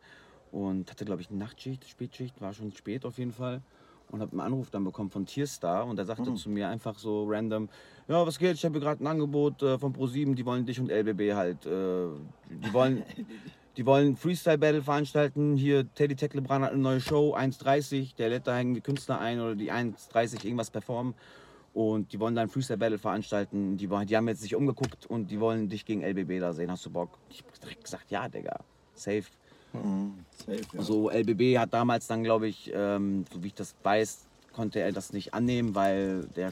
und hatte, glaube ich, eine Nachtschicht, Spätschicht, war schon spät auf jeden Fall. Und habe einen Anruf dann bekommen von Tierstar und der sagte Hm. zu mir einfach so random, ja, was geht, ich habe gerade ein Angebot äh, von Pro7, die wollen dich und LBB halt, äh, die wollen... Die wollen Freestyle-Battle veranstalten. Hier, Teddy Tech Lebran hat eine neue Show, 1.30. Der lädt da irgendwie Künstler ein oder die 1.30 irgendwas performen. Und die wollen da ein Freestyle-Battle veranstalten. Die, die haben jetzt sich umgeguckt und die wollen dich gegen LBB da sehen. Hast du Bock? Ich hab direkt gesagt, ja, Digga. Safe. Mhm, safe, ja. So, LBB hat damals dann, glaube ich, ähm, so wie ich das weiß, konnte er das nicht annehmen, weil der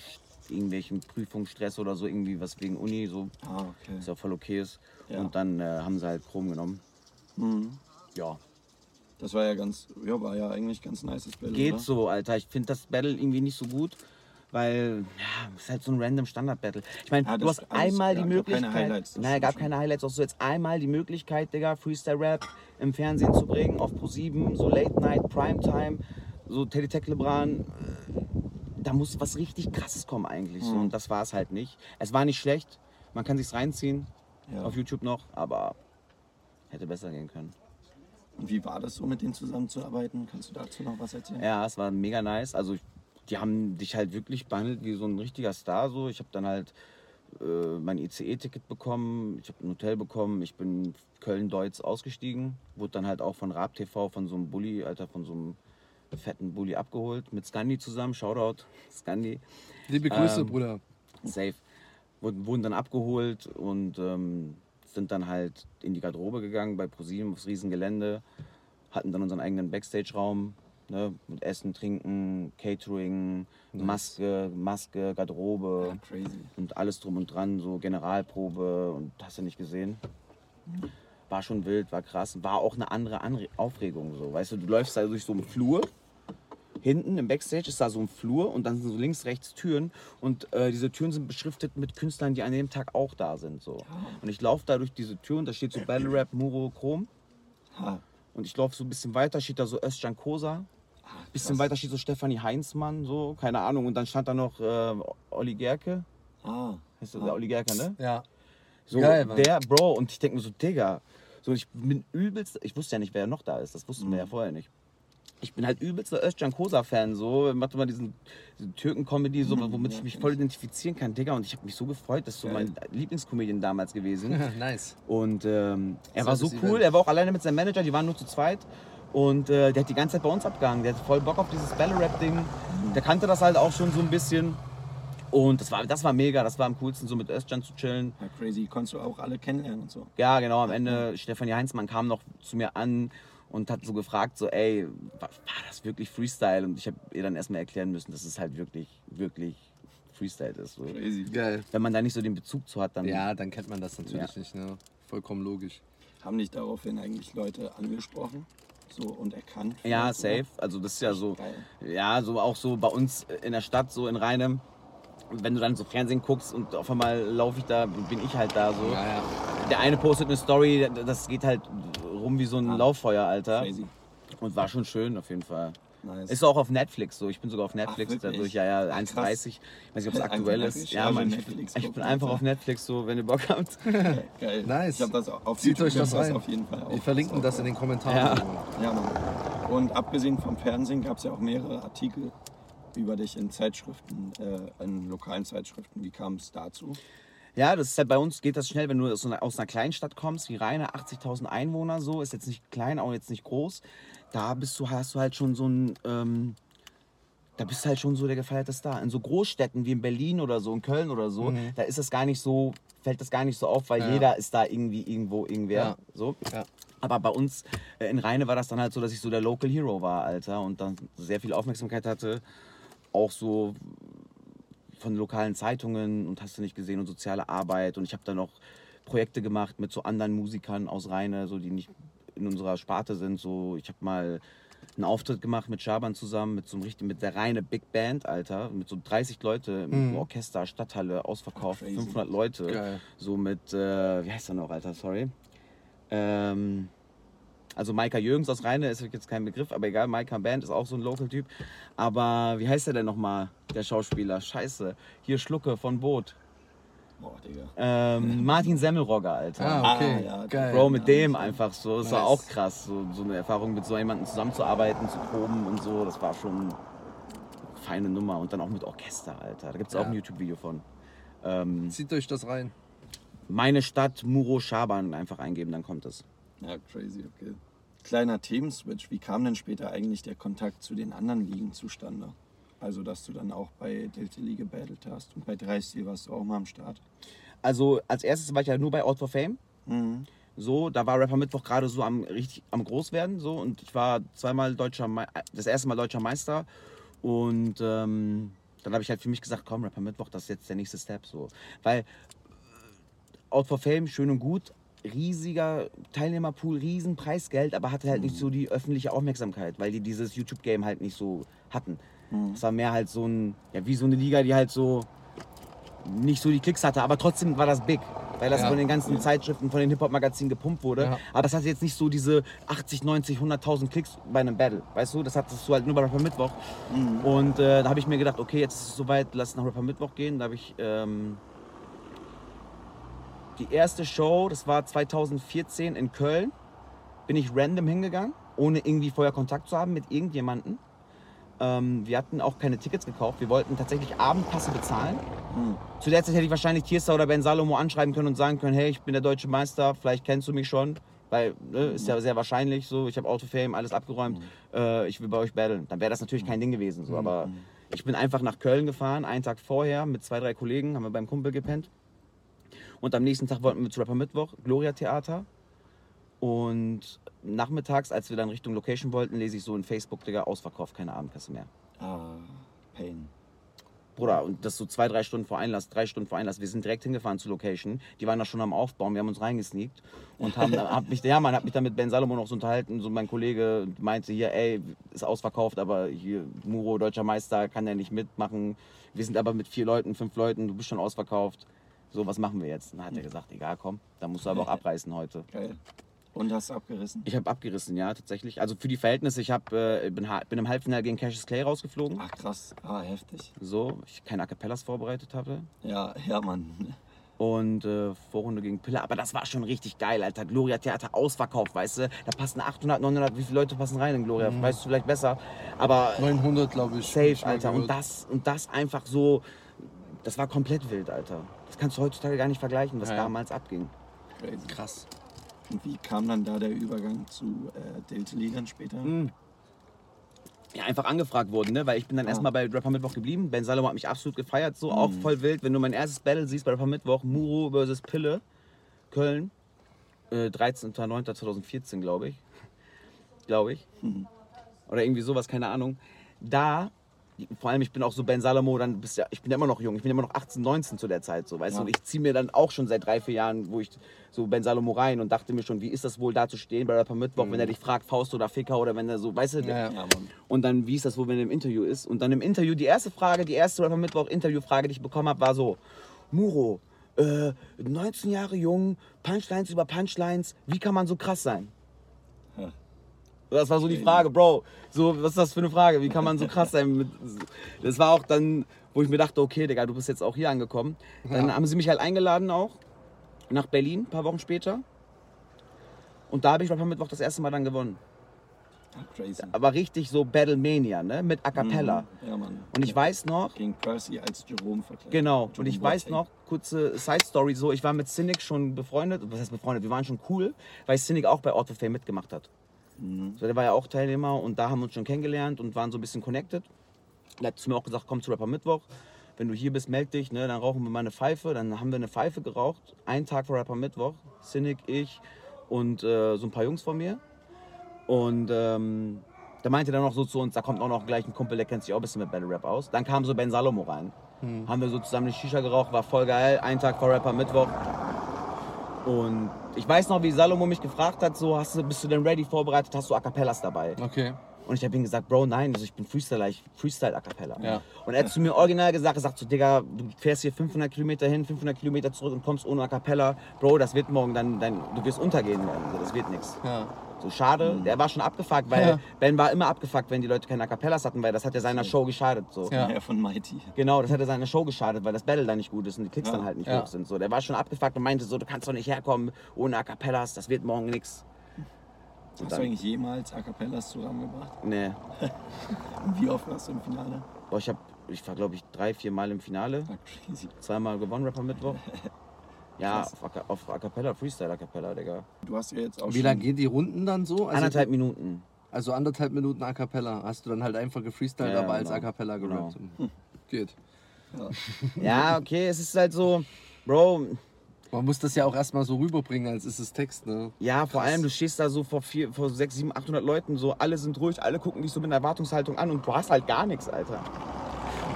irgendwelchen Prüfungsstress oder so irgendwie was wegen Uni, so, ah, okay. was ja voll okay ist. Ja. Und dann äh, haben sie halt Chrom genommen. Mhm. Ja, Das war ja ganz, ja, war ja eigentlich ganz nice Battle, Geht oder? so, Alter. Ich finde das Battle irgendwie nicht so gut, weil ja, es ist halt so ein random Standard-Battle. Ich meine, Ja, du das hast einmal die gab keine Möglichkeit. Highlights, das Naja, gab keine Highlights. Hast du jetzt einmal die Möglichkeit, Digga, Freestyle-Rap im Fernsehen zu bringen, auf Pro7, so Late Night, Primetime, so Teddy Tech Lebran. äh, Da muss was richtig krasses kommen eigentlich. So. Mhm. Und das war es halt nicht. Es war nicht schlecht. Man kann sich's reinziehen. Ja. Auf YouTube noch, aber hätte besser gehen können. Und wie war das so, mit denen zusammenzuarbeiten? Kannst du dazu noch was erzählen? Ja, es war mega nice. Also die haben dich halt wirklich behandelt wie so ein richtiger Star. So. Ich habe dann halt äh, mein ICE-Ticket bekommen, ich habe ein Hotel bekommen, ich bin Köln-Deutz ausgestiegen, wurde dann halt auch von Raab TV, von so einem Bulli, Alter, von so einem fetten Bulli abgeholt, mit Scandi zusammen, Shoutout, Scandi, Liebe Grüße, Ähm, Bruder. safe. Wurden, wurden dann abgeholt und ähm, sind dann halt in die Garderobe gegangen bei ProSieben aufs Riesengelände, hatten dann unseren eigenen Backstage-Raum ne, mit Essen, Trinken, Catering, Maske, Maske, Garderobe Ja, und alles drum und dran, so Generalprobe und hast du nicht gesehen. War schon wild, war krass, war auch eine andere Anre Aufregung so, weißt du, du läufst da durch so einen Flur, hinten im Backstage ist da so ein Flur und dann sind so links, rechts Türen und äh, diese Türen sind beschriftet mit Künstlern, die an dem Tag auch da sind so. Und ich laufe da durch diese Tür und da steht so Battle Rap, Muro, Chrom und ich laufe so ein bisschen weiter, steht da so Özcan Kosa. Bisschen weiter steht so Stefanie Heinzmann, so, keine Ahnung. Und dann stand da noch äh, Olli Gerke. Ah, Heißt der Olli Gerke, ne? Ja. So, Geil, Mann. der, Bro, und ich denke mir so, Digga, so ich bin übelst, ich wusste ja nicht, wer noch da ist, das wussten wir ja vorher nicht. Ich bin halt übelster Özcan Kosa-Fan, so, macht immer diesen, diesen Türken-Comedy, so, womit ich mich voll identifizieren kann, Digga, und ich habe mich so gefreut, das ist so Geil. mein Lieblingscomedian damals gewesen. nice. Und ähm, er So war so cool, er war auch alleine mit seinem Manager, die waren nur zu zweit. Und äh, der hat die ganze Zeit bei uns abgehangen. Der hat voll Bock auf dieses Battle-Rap-Ding. Der kannte das halt auch schon so ein bisschen. Und das war, das war mega, das war am coolsten, so mit Özcan zu chillen. ja, crazy. Konntest du auch alle kennenlernen und so. Ja, genau, am Ende, Stefanie Heinzmann kam noch zu mir an und hat so gefragt, so, ey, war, war das wirklich Freestyle? Und ich habe ihr dann erstmal erklären müssen, dass es halt wirklich, wirklich Freestyle ist. So. Crazy. Geil. Wenn man da nicht so den Bezug zu hat, dann... Ja, dann kennt man das natürlich Ja. nicht. Ne? Vollkommen logisch. Haben dich daraufhin eigentlich Leute angesprochen so und erkannt? Ja, safe. Also das ist ja so, Geil. ja, so auch so bei uns in der Stadt, so in Rheinem. Wenn du dann so Fernsehen guckst und auf einmal laufe ich da, bin ich halt da so. Ja, ja. Der eine postet eine Story, das geht halt rum wie so ein Ah. Lauffeuer, Alter. Crazy. Und war schon schön auf jeden Fall. Nice. Ist auch auf Netflix so. Ich bin sogar auf Netflix wirklich? dadurch. Ja, ja, Ach, 1,30. krass. Ich weiß nicht, ob es aktuell ist. Ja, Mann. Ich, Netflix bin- ich bin einfach auf Netflix so, wenn ihr Bock habt. Geil. Nice. Ich habe das auf Zieht YouTube euch das rein. auf jeden Fall. Wir verlinken das in den Kommentaren. Ja. Ja, Mann. Und abgesehen vom Fernsehen gab es ja auch mehrere Artikel über dich in Zeitschriften, äh, in lokalen Zeitschriften. Wie kam es dazu? Ja, das ist halt bei uns geht das schnell, wenn du aus einer, aus einer Kleinstadt kommst, wie Rheine, 80.000 Einwohner, so, ist jetzt nicht klein, auch jetzt nicht groß. Da bist du, hast du halt schon so ein, ähm, da bist du halt schon so der gefeierte Star. In so Großstädten wie in Berlin oder so, in Köln oder so, da ist das gar nicht so, fällt das gar nicht so auf, weil Ja. jeder ist da irgendwie irgendwo irgendwer. Ja. So. Ja. Aber bei uns äh, in Rheine war das dann halt so, dass ich so der Local Hero war, Alter, und dann sehr viel Aufmerksamkeit hatte. Auch so von lokalen Zeitungen und hast du nicht gesehen und soziale Arbeit. Und ich habe dann auch Projekte gemacht mit so anderen Musikern aus Rheine, so die nicht in unserer Sparte sind. So, ich habe mal einen Auftritt gemacht mit Schaban zusammen, mit so einem richtigen, mit der reine Big Band, Alter, mit so 30 Leute im Mhm. Orchester, Stadthalle, ausverkauft, Crazy. 500 Leute. Geil. So mit, äh, wie heißt er noch, Alter, sorry. Ähm, also Maika Jürgens aus Rheine ist jetzt kein Begriff, aber egal, Maika Band ist auch so ein Local-Typ. Aber wie heißt er denn nochmal, der Schauspieler? Scheiße. Hier Schlucke von Boot. Boah, Digga. Ähm, Martin Semmelrogger, Alter. Ah, okay. Ah, ja, Geil. Bro, mit ja, dem einfach so. Das war Nice. auch krass, so, so eine Erfahrung mit so jemandem zusammenzuarbeiten, zu proben und so. Das war schon eine feine Nummer. Und dann auch mit Orchester, Alter. Da gibt es auch Ja. ein YouTube-Video von. Ähm, Zieht euch das rein. meine Stadt, Muro Schaban einfach eingeben, dann kommt es. Ja, crazy, okay. Kleiner Themenswitch. Wie kam denn später eigentlich der Kontakt zu den anderen Ligen zustande? Also, dass du dann auch bei Delta League gebattelt hast und bei 3 warst du auch mal am Start. Also als erstes war ich ja nur bei Out for Fame. Mhm. So, da war Rapper Mittwoch gerade so am richtig am groß werden so und ich war zweimal deutscher Me das erste Mal deutscher Meister und ähm, dann habe ich halt für mich gesagt, komm Rapper Mittwoch, das ist jetzt der nächste Step so, weil äh, Out for Fame schön und gut, riesiger Teilnehmerpool, riesen Preisgeld, aber hatte halt nicht so die öffentliche Aufmerksamkeit, weil die dieses YouTube Game halt nicht so hatten. Es war mehr halt so ein ja, wie so eine Liga, die halt so nicht so die Klicks hatte, aber trotzdem war das big, weil das Ja. von den ganzen Zeitschriften, von den Hip-Hop-Magazinen gepumpt wurde. Ja. Aber das hat jetzt nicht so diese 80, 90, 100.000 Klicks bei einem Battle, weißt du? Das hattest du halt nur bei Rapper Mittwoch. Und äh, da habe ich mir gedacht, okay, jetzt ist es soweit, lass nach Rapper Mittwoch gehen. Da habe ich ähm, die erste Show, das war 2014 in Köln, bin ich random hingegangen, ohne irgendwie vorher Kontakt zu haben mit irgendjemandem. Ähm, wir hatten auch keine Tickets gekauft. Wir wollten tatsächlich Abendpasse bezahlen. Zu der Zeit hätte ich wahrscheinlich Tierster oder Ben Salomo anschreiben können und sagen können, hey, ich bin der deutsche Meister, vielleicht kennst du mich schon. Weil, ne, ist ja sehr wahrscheinlich so, ich habe Autofame, alles abgeräumt, äh, ich will bei euch battlen. Dann wäre das natürlich kein Ding gewesen. So. Aber ich bin einfach nach Köln gefahren, einen Tag vorher mit zwei, drei Kollegen, haben wir beim Kumpel gepennt. Und am nächsten Tag wollten wir zu Rapper Mittwoch, Gloria Theater. Und nachmittags, als wir dann Richtung Location wollten, lese ich so in Facebook, Digga, ausverkauft, keine Abendkasse mehr. Ah, Pain. Bruder, und das so zwei, drei Stunden vor Einlass, drei Stunden vor Einlass. Wir sind direkt hingefahren zur Location. Die waren da schon am Aufbauen. Wir haben uns reingesneakt und haben, hab mich, ja, man hat mich dann mit Ben Salomon noch so unterhalten. So mein Kollege meinte hier, ey, ist ausverkauft, aber hier Muro, deutscher Meister, kann ja nicht mitmachen. Wir sind aber mit vier Leuten, fünf Leuten, du bist schon ausverkauft. So, was machen wir jetzt? Dann hat er gesagt, egal, komm, dann musst du aber auch abreißen heute. Geil. Und hast du abgerissen? Ich habe abgerissen, ja, tatsächlich. Also für die Verhältnisse, ich hab, äh, bin, bin im Halbfinale gegen Cassius Clay rausgeflogen. Ach krass. Ah, heftig. So, ich keine A Cappellas vorbereitet hatte. Ja, ja, Mann. und äh, Vorrunde gegen Pille. Aber das war schon richtig geil, Alter. Gloria Theater ausverkauft, weißt du? Da passen 800, 900, wie viele Leute passen rein in Gloria? Weißt du vielleicht besser. Aber 900, glaube ich. safe, Alter. Und das, und das einfach so, das war komplett wild, Alter. Das kannst du heutzutage gar nicht vergleichen, was Ja, ja. damals abging. Crazy. Krass. Und wie kam dann da der Übergang zu äh, Delta dann später? Mhm. Ja, einfach angefragt wurden, ne? Weil ich bin dann Ah. erstmal bei Rapper Mittwoch geblieben. Ben Salomo hat mich absolut gefeiert, so auch voll wild. Wenn du mein erstes Battle siehst bei Rapper Mittwoch, Muro versus Pille, Köln, äh, 13.09.2014, glaube ich. Glaube ich. Oder irgendwie sowas, keine Ahnung. Da, vor allem ich bin auch so Ben Salomo, dann bist ja, ich bin ja immer noch jung, ich bin immer noch 18, 19 zu der Zeit, so, weißt Ja. du. Und ich ziehe mir dann auch schon seit drei, vier Jahren, wo ich so Ben Salomo rein und dachte mir schon, wie ist das wohl da zu stehen bei Rapper Mittwoch, wenn er dich fragt, Faust oder Ficker oder wenn er so, weißt du, Ja, ja. Und dann, wie ist das wohl, wenn er im Interview ist? Und dann im Interview, die erste Frage, die erste Rapper Mittwoch Interviewfrage, die ich bekommen habe, war so: Muro, äh, 19 Jahre jung, Punchlines über Punchlines, wie kann man so krass sein? Ja. Das war so die Frage, Bro. So, was ist das für eine Frage? Wie kann man so krass sein? Mit, das war auch dann, wo ich mir dachte, okay, Digga, du bist jetzt auch hier angekommen. Dann Ja. haben sie mich halt eingeladen auch nach Berlin, ein paar Wochen später. Und da habe ich Rapper Mittwoch das erste Mal dann gewonnen. Crazy. Aber richtig so Battlemania, ne? Mit A Cappella. Mhm. Ja, Mann. Und ich weiß noch, Gegen Percy als Jerome verkleidet. genau, und Jerome ich weiß Boateng. noch, kurze Side Story, so, ich war mit Cynic schon befreundet, was heißt befreundet, wir waren schon cool, weil Cynic auch bei of Fame mitgemacht hat. Mhm. So, der war ja auch Teilnehmer und da haben wir uns schon kennengelernt und waren so ein bisschen connected. Er hat zu mir auch gesagt, komm zu Rapper Mittwoch, wenn du hier bist, meld dich, ne, dann rauchen wir mal eine Pfeife. Dann haben wir eine Pfeife geraucht, einen Tag vor Rapper Mittwoch, Cynic, ich und äh, so ein paar Jungs von mir. Und ähm, da meinte er dann noch so zu uns, da kommt auch noch gleich ein Kumpel, der kennt sich auch ein bisschen mit Battle Rap aus. Dann kam so Ben Salomo rein. Haben wir so zusammen eine Shisha geraucht, war voll geil. Ein Tag vor Rapper Mittwoch. Und ich weiß noch, wie Salomo mich gefragt hat, so, hast du, bist du denn ready vorbereitet, hast du A Cappellas dabei? Okay. Und ich habe ihm gesagt, Bro, nein, also ich bin Freestyler, ich Freestyle A Cappella. Ja. Und er hat zu mir original gesagt, er sagt so, Digga, du fährst hier 500 Kilometer hin, 500 Kilometer zurück und kommst ohne A Cappella. Bro, das wird morgen dann, dann du wirst untergehen morgen, so, das wird nichts. Ja. So schade, der war schon abgefuckt, weil Ja. Ben war immer abgefuckt, wenn die Leute keine A Cappellas hatten, weil das hat ja seiner Show geschadet. So. Ja. Ja, von Mighty. Genau, das hat ja seiner Show geschadet, weil das Battle dann nicht gut ist und die Klicks Ja. dann halt nicht Ja. hoch sind. So, der war schon abgefuckt und meinte so, du kannst doch nicht herkommen ohne A Cappellas, das wird morgen nix. Hast du eigentlich jemals A Cappellas zusammengebracht? Nee. Und wie oft warst du im Finale? Boah, ich, hab, ich war, glaube ich, drei, vier Mal im Finale. Crazy. Zweimal gewonnen, Rapper Mittwoch. Ja, Krass. auf, A- auf A Cappella, Freestyle A Cappella, Digga. Du hast ja jetzt auch Wie lange gehen die Runden dann so? Also, Anderthalb Minuten. Also anderthalb Minuten A Cappella. Hast du dann halt einfach gefreestylt, Ja, aber als genau. A Cappella gerappt. Hm. Geht. Ja, okay, es ist halt so, Bro, Man muss das ja auch erstmal so rüberbringen, als ist es Text, ne? ja, vor allem, du stehst da so vor, vier, vor sechs, sieben, 800 Leuten, so, alle sind ruhig, alle gucken dich so mit einer Erwartungshaltung an und du hast halt gar nichts, Alter.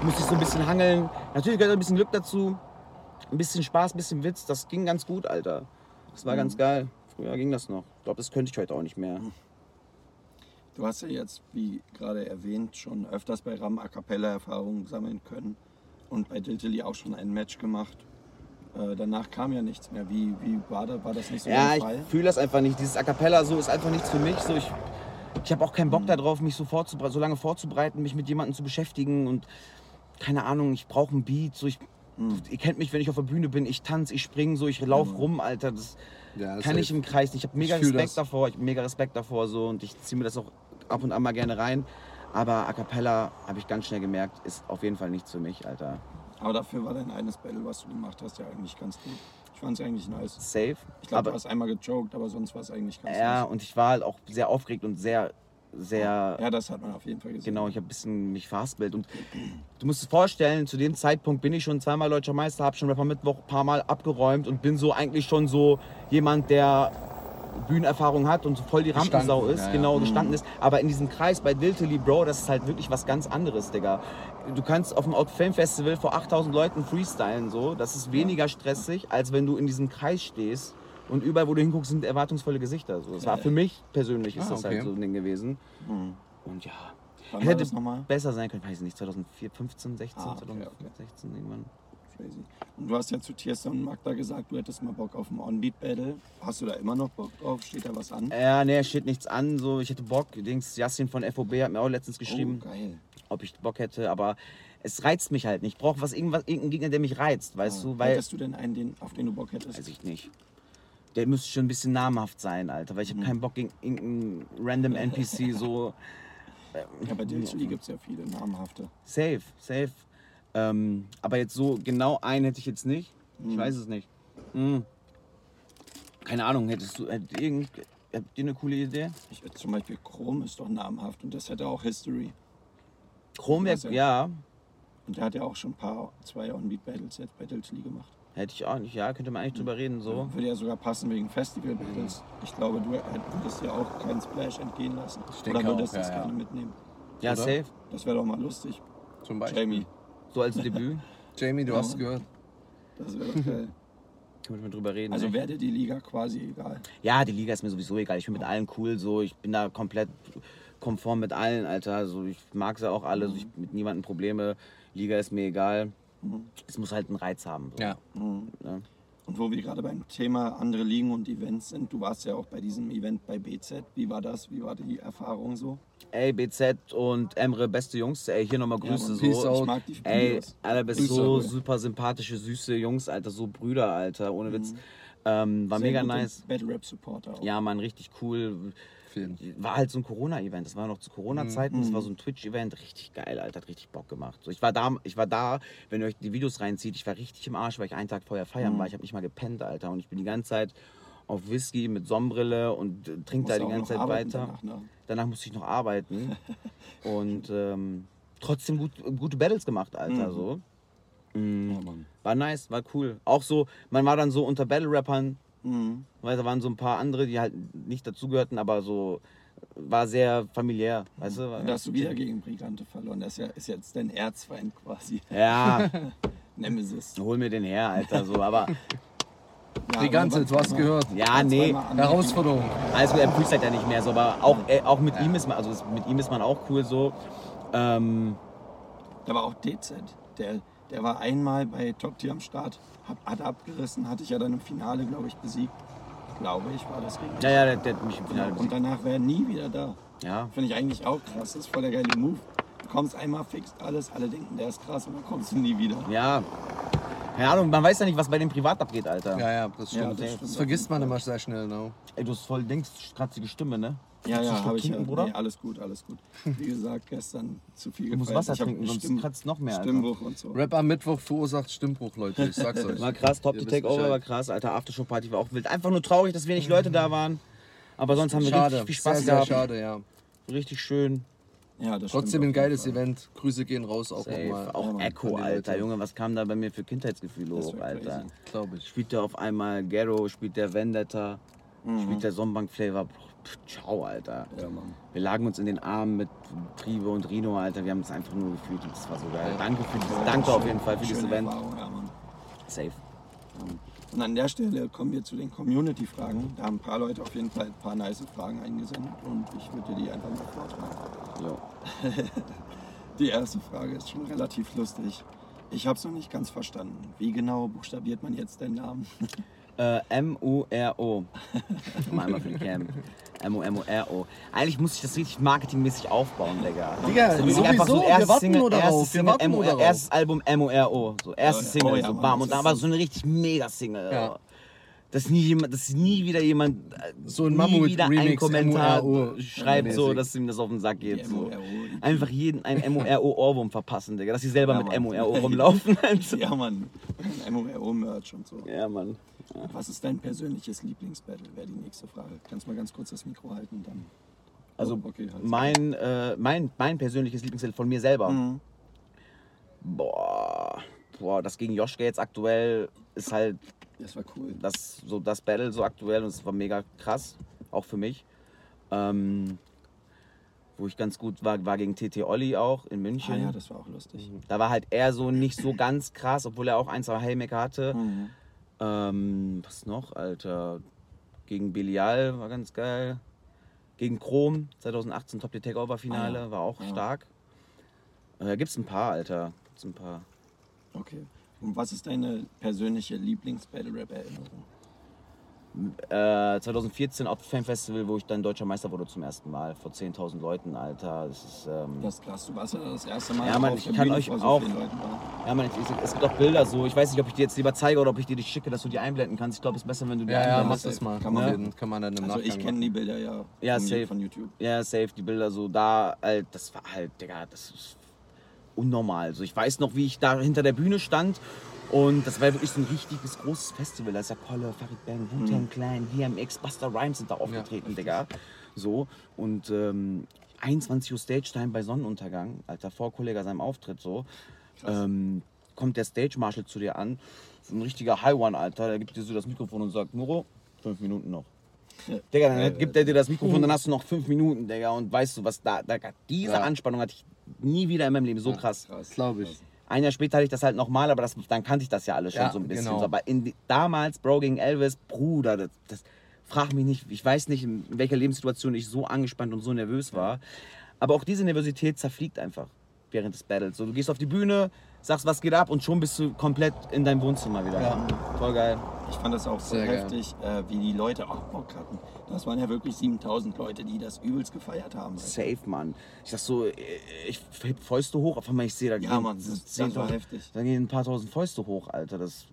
Du musst dich so ein bisschen hangeln. Natürlich gehört ein bisschen Glück dazu, ein bisschen Spaß, ein bisschen Witz, das ging ganz gut, Alter. Das war ganz geil. Früher ging das noch. Ich glaube, das könnte ich heute auch nicht mehr. Du hast ja jetzt, wie gerade erwähnt, schon öfters bei Ram A Cappella Erfahrungen sammeln können und bei Diltily auch schon ein Match gemacht. Äh, danach kam ja nichts mehr. Wie, wie war, da, war das nicht so Ja, ich Fall? fühle das einfach nicht. Dieses A Cappella so ist einfach nichts für mich. So, ich ich habe auch keinen Bock darauf, mich so, so lange vorzubereiten, mich mit jemandem zu beschäftigen und keine Ahnung, ich brauche einen Beat. So, ich, Ihr kennt mich, wenn ich auf der Bühne bin, ich tanze, ich springe so, ich laufe rum, Alter. Das Ja, kann ich im Kreis nicht. Ich habe mega Ich Respekt das. davor, ich hab mega Respekt davor so und ich ziehe mir das auch ab und an mal gerne rein. Aber A Cappella, habe ich ganz schnell gemerkt, ist auf jeden Fall nichts für mich, Alter. Aber dafür war dein eines Battle, was du gemacht hast, ja eigentlich ganz gut. Ich fand es eigentlich nice. Safe. Ich glaube, du hast einmal gejoked, aber sonst war es eigentlich ganz ja, nice. und ich war halt auch sehr aufgeregt und sehr, sehr Ja, das hat man auf jeden Fall gesehen. Genau, ich habe ein bisschen mich verhaspelt. Und du musst dir vorstellen, zu dem Zeitpunkt bin ich schon zweimal Deutscher Meister, habe schon Rapper Mittwoch ein paar Mal abgeräumt und bin so eigentlich schon so jemand, der Bühnenerfahrung hat und so voll die Gestanden, Rampensau ist, ja, ja. genau gestanden ist. Aber in diesem Kreis bei Diltily, Bro, das ist halt wirklich was ganz anderes, Digga. Du kannst auf dem Out Film Festival vor 8000 Leuten freestylen, so. Das ist weniger stressig, als wenn du in diesem Kreis stehst und überall, wo du hinguckst, sind erwartungsvolle Gesichter. So. Das war für mich persönlich ist Ah, das halt okay. so ein Ding gewesen. Und ja, Wann hätte nochmal? besser sein können, weiß ich nicht, 2004, 15, 16, Ah, okay, 2016 irgendwann. Crazy. Und du hast ja zu Tiesto und Magda gesagt, du hättest mal Bock auf ein On-Beat-Battle. Hast du da immer noch Bock drauf? Steht da was an? Ja, nee, steht nichts an, so, ich hätte Bock. Dings, Yassin von FOB hat mir auch letztens geschrieben, Oh, ob ich Bock hätte, aber es reizt mich halt nicht. Ich brauche was, irgendwas, irgendeinen Gegner, der mich reizt, weißt du, weil, Hättest du denn einen, den, auf den du Bock hättest? weiß ich nicht. Der müsste schon ein bisschen namhaft sein, Alter, weil ich Mhm. habe keinen Bock gegen irgendeinen random NPC so. ja, bei Diltily gibt es ja viele namhafte. Safe, safe. Ähm, aber jetzt so genau einen hätte ich jetzt nicht. Ich weiß es nicht. Hm. Keine Ahnung, hättest du hätt irgend, habt ihr eine coole Idee? Ich, zum Beispiel Chrome ist doch namhaft und das hätte auch History. Was denn? ja. Und der hat ja auch schon ein paar, zwei On-Beat-Battles jetzt bei Diltily gemacht. Hätte ich auch nicht, ja, könnte man eigentlich drüber reden, so. Würde ja sogar passen wegen Festival-Battles. Ich glaube, du würdest dir auch keinen Splash entgehen lassen. Ich denke Oder würdest auch, du das ja, ja. gerne mitnehmen? Ja, Oder? safe. Das wäre doch mal lustig. Zum Beispiel. Jamie, So als Debüt. Jamie, du Ja. hast es gehört. das wäre doch geil. Können wir drüber reden. Also ne? wäre dir die Liga quasi egal. ja, die Liga ist mir sowieso egal. Ich bin mit allen cool, so. Ich bin da komplett konform mit allen, Alter. Also ich mag sie auch alle, so. ich mit niemandem Probleme. Liga ist mir egal. Es muss halt einen Reiz haben. So. Ja. Ne? Und wo wir gerade beim Thema andere Ligen und Events sind, du warst ja auch bei diesem Event bei BZ. Wie war das? Wie war die Erfahrung so? Ey, BZ und Emre, beste Jungs. Ey, hier nochmal Grüße. Mann, so. Peace out. Ich mag die Ey, Videos. Alter, bist Grüße. so super sympathische, süße Jungs, Alter, so Brüder, Alter, ohne Witz. Ähm, war Sehr mega nice. Battle Rap Supporter auch. Ja, Mann, richtig cool. Vielen. War halt so ein Corona-Event. Das war noch zu Corona-Zeiten. Das war so ein Twitch-Event. Richtig geil, Alter. Hat richtig Bock gemacht. So, ich, war da, ich war da, wenn ihr euch die Videos reinzieht, ich war richtig im Arsch, weil ich einen Tag vorher feiern war. Ich habe nicht mal gepennt, Alter. Und ich bin die ganze Zeit auf Whisky mit Sonnenbrille und äh, trink Musst da die ganze Zeit weiter. Danach, ne? Danach musste ich noch arbeiten. und ähm, trotzdem gut, gute Battles gemacht, Alter. So. Mm. Ja. War nice, war cool. Auch so, man war dann so unter Battle-Rappern, Mhm. weil da waren so ein paar andere, die halt nicht dazugehörten, aber so war sehr familiär, weißt du? Da hast du wieder gegen Brigante verloren. Das ist, ja, ist jetzt dein Erzfeind quasi. Ja, Nemesis. hol mir den her, Alter, so, aber Ja, Brigante, du hast gehört. ja, nee, Herausforderung. also er freestylt ja nicht mehr so, aber auch, äh, auch mit ihm ist man, also mit ihm ist man auch cool so. Ähm, Da war auch DZ. Der, der war einmal bei Top Tier am Start, hat, hat abgerissen, hatte ich ja dann im Finale, glaube ich, besiegt. Glaube ich, war das gegen. ja, ja, der, der hat mich im Finale Und besiegt. danach wäre er nie wieder da. Ja, Finde ich eigentlich auch krass. Das ist voll der geile Move. Du kommst einmal, fixst alles, alle denken, der ist krass und dann kommst du nie wieder. ja. Keine Ahnung, man weiß ja nicht, was bei dem privat abgeht, Alter. Ja, ja, das Ja, stimmt. das das, stimmt. vergisst man immer sehr schnell. No? Ey, du hast voll Dings, kratzige Stimme, ne? Ja, ja, habe ich ja. trinken, Bruder? Nee, alles gut, alles gut. Wie gesagt, gestern zu viel Du musst. Wasser Ich trinken, sonst Stimm- kratzt noch mehr, Alter. Stimmbruch und so. Rap am Mittwoch verursacht Stimmbruch, Leute. Ich sag's euch. War krass, Top Ihr to wisst Take Over Bescheid. war krass, Alter. Aftershow-Party war auch wild. Einfach nur traurig, dass wenig Leute da waren. Aber sonst haben wir Schade, richtig viel Spaß sehr, sehr gehabt. schade, ja. Richtig schön. Ja, das Trotzdem ein geiles Fall. Event. Grüße gehen raus auch nochmal. Auch Mann, Echo, Alter. Junge, was kam da bei mir für Kindheitsgefühle hoch, Alter. Glaube ich. Spielt der auf einmal Garo, spielt der Vendetta, Mhm. spielt der Sonnenbank-Flavor. Pff, Ciao, Alter. Ja, Mann. Wir lagen uns in den Armen mit Prive und Rino, Alter. Wir haben es einfach nur gefühlt und das war so geil. Danke für dieses, danke auf jeden Fall für dieses Event. Ja. Safe. Und an der Stelle kommen wir zu den Community-Fragen. Da haben ein paar Leute auf jeden Fall ein paar nice Fragen eingesendet und ich würde dir die einfach mal vortragen. Jo. Die erste Frage ist schon relativ lustig. Ich habe es noch nicht ganz verstanden. Wie genau buchstabiert man jetzt deinen Namen? Äh, M-U-R-O. Mal einmal für die Cam. M-O-M-O-R-O. Eigentlich muss ich das richtig marketingmäßig aufbauen, Digga. Digga, So, sowieso, einfach so wir erstes warten Single, nur darauf, erstes wir Single, warten nur M-O-R, darauf. erstes Album M-O-R-O. So, erstes Ja, Single, oh ja, so Mann, bam. Und ist aber so- eine richtig Mega-Single. Ja. Dass nie jemand, dass nie wieder jemand, äh, So ein nie Mammut- wieder Remix, Kommentar MORO schreibt, so, dass ihm das auf den Sack geht. So. Einfach jeden ein M-O-R-O-Ohrwurm verpassen, Digga. Dass sie selber Ja, mit. M-O-R-O rumlaufen. Alter. Ja, Mann. MORO-Merch und so. ja, Mann. Was ist dein persönliches Lieblingsbattle? Wäre die nächste Frage. Kannst du mal ganz kurz das Mikro halten? Dann. Also Oh, okay, halt. mein, äh, mein, mein persönliches Lieblingslied von mir selber. Mhm. Boah, boah, das gegen Joschka jetzt aktuell ist halt Das war cool. das, so das Battle so aktuell und es war mega krass, auch für mich. Ähm, wo ich ganz gut war, war gegen TT Olli auch in München. Ah ja, das war auch lustig. da war halt er so nicht so ganz krass, obwohl er auch ein, zwei Haymaker hatte. Mhm. Ähm, was noch, Alter? Gegen Belial war ganz geil. Gegen Chrom 2018 Top Tier Takeover Finale Ah ja. war auch Ja. stark. Äh, gibt's ein paar, Alter. Gibt's ein paar. Okay. Und was ist deine persönliche Lieblings-Battle-Rap-Erinnerung? Äh, 2014 auf Fame Festival, wo ich dann deutscher Meister wurde zum ersten Mal vor 10.000 Leuten, Alter. Das ist, ähm, Das ist krass. Du warst ja das erste Mal Ja, Mann, auf ich kann Bühne euch vor so auch- vielen Leuten, oder? ja, man, ich, ich, es gibt auch Bilder so. Ich weiß nicht, ob ich dir jetzt lieber zeige oder ob ich dir die schicke, dass du die einblenden kannst. Ich glaube, es ist besser, wenn du die Ja, ja, einblendest. mach das mal. Kann man machen. jeden- Kann man dann im Also Nachgang ich kenne die Bilder ja, Ja, von, safe. von YouTube. Ja, safe, die Bilder so da, halt, das war halt, Digga, das ist unnormal. So, ich weiß noch, wie ich da hinter der Bühne stand. Und das war wirklich so ein richtiges großes Festival. Da ist ja Kolle, Farid Bang, Wu-Tang Clan, DMX, Buster Rhymes sind da aufgetreten, Digga. So, und ähm, 21 Uhr Stage-Time bei Sonnenuntergang, Alter, vor Kollege seinem Auftritt so, ähm, kommt der Stage-Marshal zu dir an, so ein richtiger High One, Alter, der gibt dir so das Mikrofon und sagt, Muro, fünf Minuten noch. Digga, dann gibt er dir das Mikrofon, dann hast du noch fünf Minuten, Digga, und weißt du, was da, da diese Ja. Anspannung hatte ich nie wieder in meinem Leben, so krass. Krass. Glaube ich. Ein Jahr später hatte ich das halt nochmal, aber das, dann kannte ich das ja alles schon Ja, so ein bisschen. genau. So, aber in, damals, Bro gegen Elvis, Bruder, das, das frag mich nicht, ich weiß nicht, in welcher Lebenssituation ich so angespannt und so nervös war. Aber auch diese Nervosität zerfliegt einfach während des Battles. So, du gehst auf die Bühne, sagst, was geht ab und schon bist du komplett in deinem Wohnzimmer wieder. Ja. Voll geil. Ich fand das auch so Sehr heftig, äh, wie die Leute auch Bock hatten. Das waren ja wirklich 7000 Leute, die das übelst gefeiert haben. Safe, Mann. Ich sag so, äh, ich heb Fäuste hoch, auf einmal ich sehe da Ja, gehen Mann, das- das 10.000 war heftig. Da gehen ein paar tausend Fäuste hoch, Alter. Das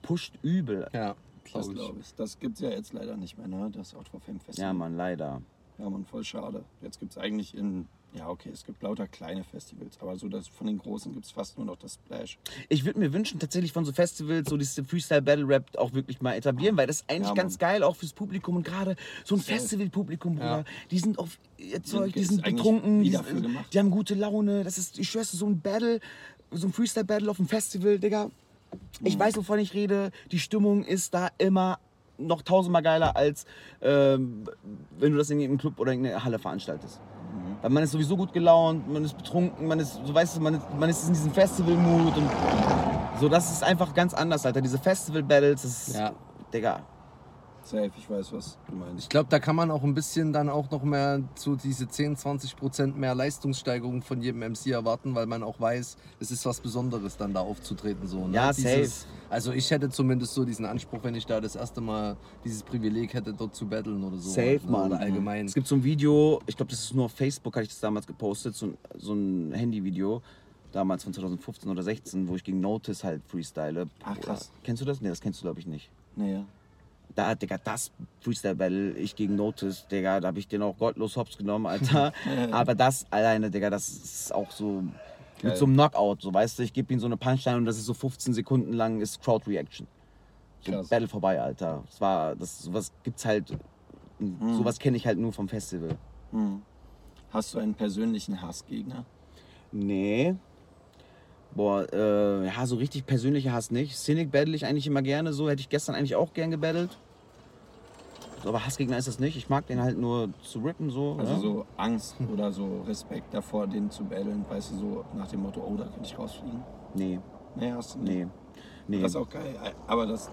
pusht übel. Ja, Das glaube ich. Das gibt es ja jetzt leider nicht mehr, ne? Das Outdoor Fame Festival. Ja, Mann, leider. Ja, Mann, voll schade. Jetzt gibt es eigentlich in, ja okay, es gibt lauter kleine Festivals, aber so das von den großen gibt es fast nur noch das Splash. Ich würde mir wünschen, tatsächlich von so Festivals so diese Freestyle Battle Rap auch wirklich mal etablieren, weil das ist eigentlich Ja, ganz geil, auch fürs Publikum und gerade so ein. Festivalpublikum, Bruder. Ja. Die sind auf ihr Zeug, die sind betrunken, die, sind, die haben gute Laune. Das ist, ich schwör's so ein Battle, so ein Freestyle Battle auf dem Festival, Digga. Ich Mhm. weiß, wovon ich rede. Die Stimmung ist da immer noch tausendmal geiler, als ähm, wenn du das in irgendeinem Club oder in einer Halle veranstaltest. Weil man ist sowieso gut gelaunt, man ist betrunken, man ist, so weißt du, man man ist in diesem Festival-Mood und so, das ist einfach ganz anders, Alter. Diese Festival-Battles, das ist, Ja. Digga, Safe, ich weiß, was du meinst. Ich glaube, da kann man auch ein bisschen dann auch noch mehr zu diese 10, 20 Prozent mehr Leistungssteigerung von jedem MC erwarten, weil man auch weiß, es ist was Besonderes, dann da aufzutreten. So, ne? Ja, Dieses, safe. Also ich hätte zumindest so diesen Anspruch, wenn ich da das erste Mal dieses Privileg hätte, dort zu battlen oder so. Safe, ne? Mann. Oder allgemein. Es gibt so ein Video, ich glaube, das ist nur auf Facebook, hatte ich das damals gepostet, so ein, so ein Handyvideo, damals von 2015 oder 16, wo ich gegen Notice halt freestyle. Ach, krass. Kennst du das? Nee, das kennst du, glaube ich, nicht. Naja. Da, Digga, das Freestyle-Battle, ich gegen Notice, Digga, da habe ich den auch gottlos hops genommen, Alter. Aber das alleine, Digga, das ist auch so Geil. mit so einem Knockout, so weißt du, ich gebe ihm so eine Punchline und das ist so 15 Sekunden lang, ist Crowd-Reaction. So Krass. Battle vorbei, Alter. Das war, das, sowas gibt's halt, sowas kenne ich halt nur vom Festival. Hm. Hast du einen persönlichen Hassgegner? Nee. Boah, äh, ja, so richtig persönlicher Hass nicht. Cynic battle ich eigentlich immer gerne so. Hätte ich gestern eigentlich auch gern gebattelt. Aber Hassgegner ist das nicht. Ich mag den halt nur zu rippen so. Also ja. so Angst oder so Respekt davor, den zu battlen, weißt du, so nach dem Motto, oh, da könnte ich rausfliegen. Nee, Nee, hast du nicht. nee. nee. Das ist auch geil. Aber das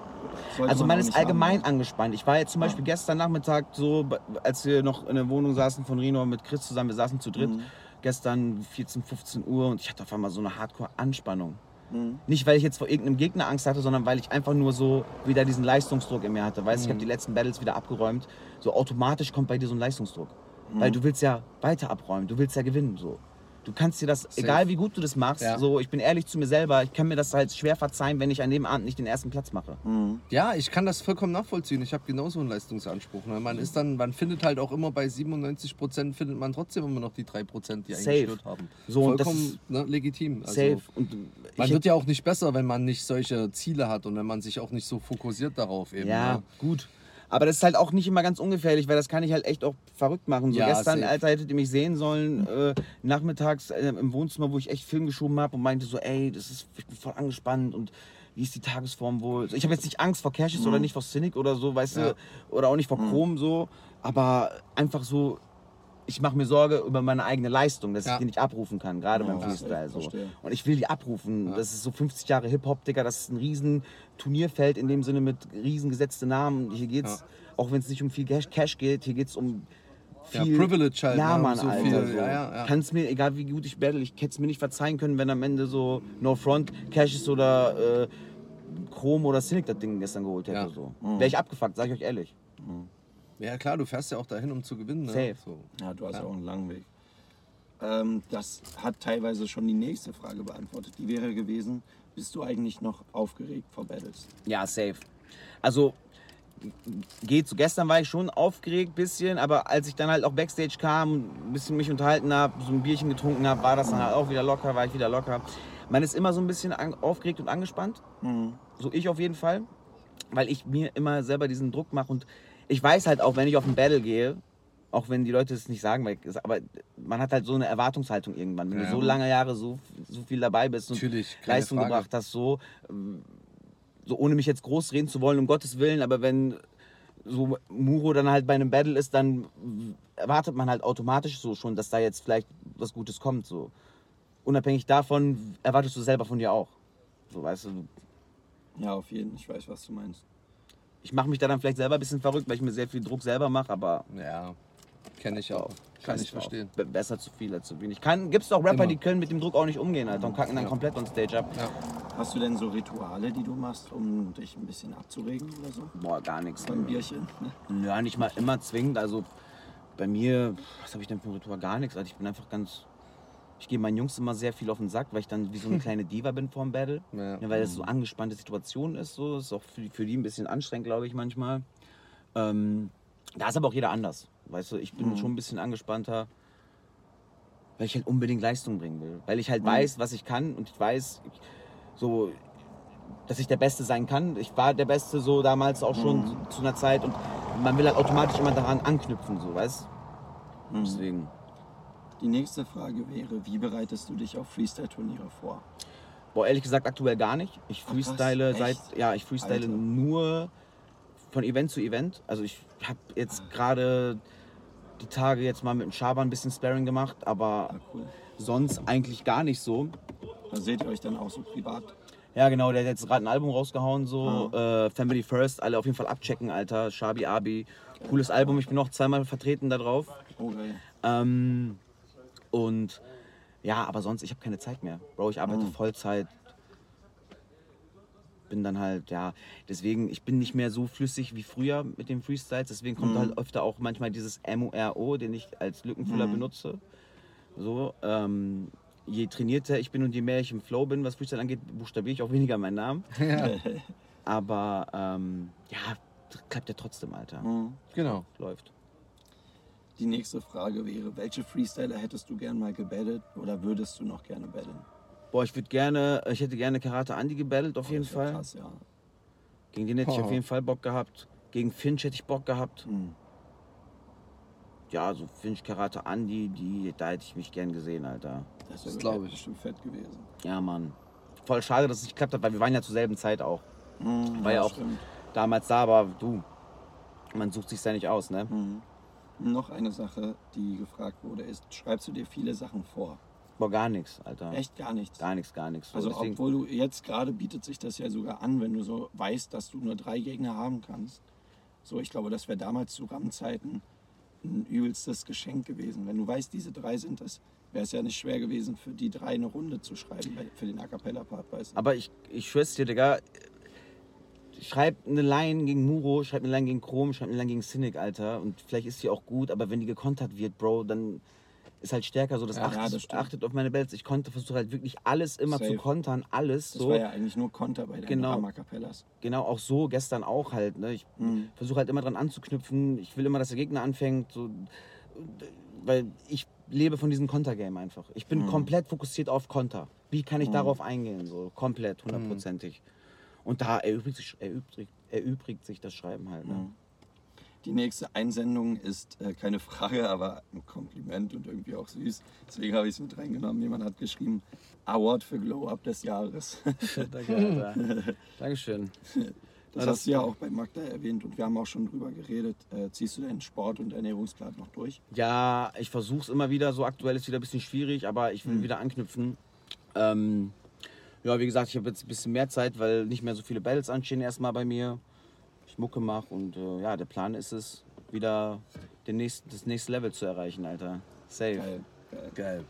Also man man ist nicht allgemein haben. angespannt. Ich war jetzt zum Beispiel gestern Nachmittag so, als wir noch in der Wohnung saßen von Rino mit Chris zusammen, wir saßen zu dritt, Mhm. Gestern 14, 15 Uhr und ich hatte auf einmal so eine Hardcore-Anspannung. Mhm. Nicht, weil ich jetzt vor irgendeinem Gegner Angst hatte, sondern weil ich einfach nur so wieder diesen Leistungsdruck in mir hatte. Weißt du, ich habe die letzten Battles wieder abgeräumt. So automatisch kommt bei dir so ein Leistungsdruck. Weil du willst ja weiter abräumen, du willst ja gewinnen. So. Du kannst dir das, egal wie gut du das machst, Ja. so, ich bin ehrlich zu mir selber, ich kann mir das halt schwer verzeihen, wenn ich an dem Abend nicht den ersten Platz mache. Mhm. Ja, ich kann das vollkommen nachvollziehen. Ich habe genauso einen Leistungsanspruch. Ne? Man ist dann, man findet halt auch immer bei 97 Prozent findet man trotzdem immer noch die 3 Prozent, die einen Safe. gestört haben. So, vollkommen ne, legitim. Also, Safe. Und Man wird ja auch nicht besser, wenn man nicht solche Ziele hat und wenn man sich auch nicht so fokussiert darauf eben. Ja, Ne? gut. Aber das ist halt auch nicht immer ganz ungefährlich, weil das kann ich halt echt auch verrückt machen. So Ja, gestern, safe. Alter, hättet ihr mich sehen sollen, äh, nachmittags äh, im Wohnzimmer, wo ich echt Film geschoben habe und meinte so, ey, das ist, ich bin voll angespannt und wie ist die Tagesform wohl? Ich habe jetzt nicht Angst vor Cashes oder nicht vor Cynic oder so, weißt Mhm. Ja. du, oder auch nicht vor Chrom so, aber einfach so, ich mache mir Sorge über meine eigene Leistung, dass Ja. ich die nicht abrufen kann, gerade beim Ja, Freestyle so. Und ich will die abrufen. Das ist so 50 Jahre Hip-Hop, Digga. Das ist ein riesen Turnierfeld in dem Sinne mit riesen gesetzte Namen. Hier geht's, auch wenn es nicht um viel Cash, Cash geht, hier geht's um Ja, viel... Privilege halt, Ja, ne? Mann, So Alter. viel, so. ja, ja, ja. Kann's mir, egal wie gut ich battle, ich hätte es mir nicht verzeihen können, wenn am Ende so No Front, Cashes oder äh, Chrome oder Cynic das Ding gestern geholt hätte. Ja. So. Wäre ich abgefuckt, sag ich euch ehrlich. Ja klar, du fährst ja auch dahin, um zu gewinnen. Ne? Safe. So. Ja, du hast Ja. auch einen langen Weg. Ähm, das hat teilweise schon die nächste Frage beantwortet. Die wäre gewesen, bist du eigentlich noch aufgeregt vor Battles? Ja, safe. Also geht so. Gestern war ich schon aufgeregt bisschen, aber als ich dann halt auch Backstage kam, ein bisschen mich unterhalten habe, so ein Bierchen getrunken habe, war das dann halt auch wieder locker, war ich wieder locker. Man ist immer so ein bisschen aufgeregt und angespannt. So ich auf jeden Fall, weil ich mir immer selber diesen Druck mache und ich weiß halt auch, wenn ich auf ein Battle gehe, auch wenn die Leute es nicht sagen, weil, aber man hat halt so eine Erwartungshaltung irgendwann. Wenn Ja. du so lange Jahre so, so viel dabei bist und Leistung Frage. gebracht hast, so, so ohne mich jetzt groß reden zu wollen, um Gottes Willen, aber wenn so Muro dann halt bei einem Battle ist, dann erwartet man halt automatisch so schon, dass da jetzt vielleicht was Gutes kommt. So. Unabhängig davon erwartest du selber von dir auch. So, weißt du, Ja, auf jeden Fall. Ich weiß, was du meinst. Ich mache mich da dann vielleicht selber ein bisschen verrückt, weil ich mir sehr viel Druck selber mache, aber Ja, kenne ich auch. Kann ich verstehen. Be- Besser zu viel als zu wenig. Kann, gibt's auch Rapper, Immer. die können mit dem Druck auch nicht umgehen, Alter, und kacken dann Ja. komplett on Stage ab. Ja. Hast du denn so Rituale, die du machst, um dich ein bisschen abzuregen oder so? Boah, gar nichts. Beim Bierchen? Ne? Ja, nicht mal immer zwingend. Also bei mir, was habe ich denn für ein Ritual? Gar nichts. Also ich bin einfach ganz. Ich gehe meinen Jungs immer sehr viel auf den Sack, weil ich dann wie so eine kleine Diva bin vor dem Battle. Ja. Ja, weil es so angespannte Situation ist. So. Ist auch für, die- für die ein bisschen anstrengend, glaube ich, manchmal. Ähm, da ist aber auch jeder anders. Weißt du, ich bin schon ein bisschen angespannter, weil ich halt unbedingt Leistung bringen will. Weil ich halt weiß, was ich kann und ich weiß, ich, so, dass ich der Beste sein kann. Ich war der Beste so damals auch schon zu, zu einer Zeit und man will halt automatisch immer daran anknüpfen, so, weißt Deswegen. Die nächste Frage wäre, wie bereitest du dich auf Freestyle-Turniere vor? Boah, ehrlich gesagt aktuell gar nicht. Ich Ach, freestyle seit, Echt? ja, ich freestyle Alter. nur von Event zu Event. Also ich habe jetzt gerade die Tage jetzt mal mit dem Schaber ein bisschen Sparring gemacht, aber Ah, cool. sonst eigentlich gar nicht so. Da seht ihr euch dann auch so privat. Ja, genau, der hat jetzt gerade ein Album rausgehauen, so äh, Family First, alle auf jeden Fall abchecken, Alter. Shabi Abi, cooles Album, ich bin noch zweimal vertreten da drauf. Oh, geil. Ähm, und ja, aber sonst, ich habe keine Zeit mehr. Bro, ich arbeite Vollzeit. Bin dann halt, ja, deswegen, ich bin nicht mehr so flüssig wie früher mit den Freestyles. Deswegen kommt halt öfter auch manchmal dieses MORO, den ich als Lückenfüller benutze. So, ähm, je trainierter ich bin und je mehr ich im Flow bin, was Freestyle angeht, buchstabiere ich auch weniger meinen Namen. Ja, Aber ähm, ja, klappt ja trotzdem, Alter. Mhm. genau. Läuft. Die nächste Frage wäre, welche Freestyler hättest du gern mal gebattelt oder würdest du noch gerne battlen? Boah, ich würde gerne, ich hätte gerne Karate Andy gebattelt auf jeden Das wär Fall. Krass, ja. Gegen den hätte ich Oh. auf jeden Fall Bock gehabt. Gegen Finch hätte ich Bock gehabt. Mhm. Ja, so Finch, Karate, Andi, die, da hätte ich mich gern gesehen, Alter. Das, Das wär glaub ich. bestimmt fett gewesen. Ja, Mann. Voll schade, dass es nicht geklappt hat, weil wir waren ja zur selben Zeit auch. Mhm, War ja auch stimmt. damals da, aber du, man sucht sich ja nicht aus, ne? Mhm. Noch eine Sache, die gefragt wurde, ist, schreibst du dir viele Sachen vor? Boah, gar nichts, Alter. Echt gar nichts. Gar nichts, gar nichts. So, Also deswegen- obwohl du jetzt gerade bietet sich das ja sogar an, wenn du so weißt, dass du nur drei Gegner haben kannst. So, ich glaube, das wäre damals zu RAM-Zeiten ein übelstes Geschenk gewesen. Wenn du weißt, diese drei sind das, wäre es ja nicht schwer gewesen, für die drei eine Runde zu schreiben, für den A Cappella-Part, weißt du. Aber ich, ich schwör's dir, Digga. Schreib eine Line gegen Muro, schreib eine Line gegen Chrom, schreib eine Line gegen Cynic, Alter. Und vielleicht ist die auch gut, aber wenn die gekontert wird, Bro, dann ist halt stärker so. Das, Ja, achtet, ja, das stimmt. achtet auf meine Bells. Ich konnte versuche halt wirklich alles immer Safe. zu kontern, alles Das so. war ja eigentlich nur Konter bei den Genau. RAM-A Cappellas. Genau, auch so, gestern auch halt. Ne? Ich Mhm. versuche halt immer dran anzuknüpfen. Ich will immer, dass der Gegner anfängt. So, weil ich lebe von diesem Kontergame einfach. Ich bin Mhm. komplett fokussiert auf Konter. Wie kann ich darauf eingehen? So komplett, hundertprozentig. Und da erübrigt sich, erübrigt, erübrigt sich das Schreiben halt. Ne? Mhm. Die nächste Einsendung ist äh, keine Frage, aber ein Kompliment und irgendwie auch süß. Deswegen habe ich es mit reingenommen. Jemand hat geschrieben, Award für Glow Up des Jahres. Danke, Alter. Dankeschön. Das hast du ja auch bei Magda erwähnt und wir haben auch schon drüber geredet. Äh, ziehst du deinen Sport- und Ernährungsplan noch durch? Ja, ich versuche es immer wieder. So aktuell ist wieder ein bisschen schwierig, aber ich will Mhm. wieder anknüpfen. Ähm, ja, wie gesagt, ich habe jetzt ein bisschen mehr Zeit, weil nicht mehr so viele Battles anstehen erstmal bei mir. Ich Mucke mache und äh, ja, der Plan ist es, wieder den nächsten, das nächste Level zu erreichen, Alter. Safe. Geil, geil. Geil.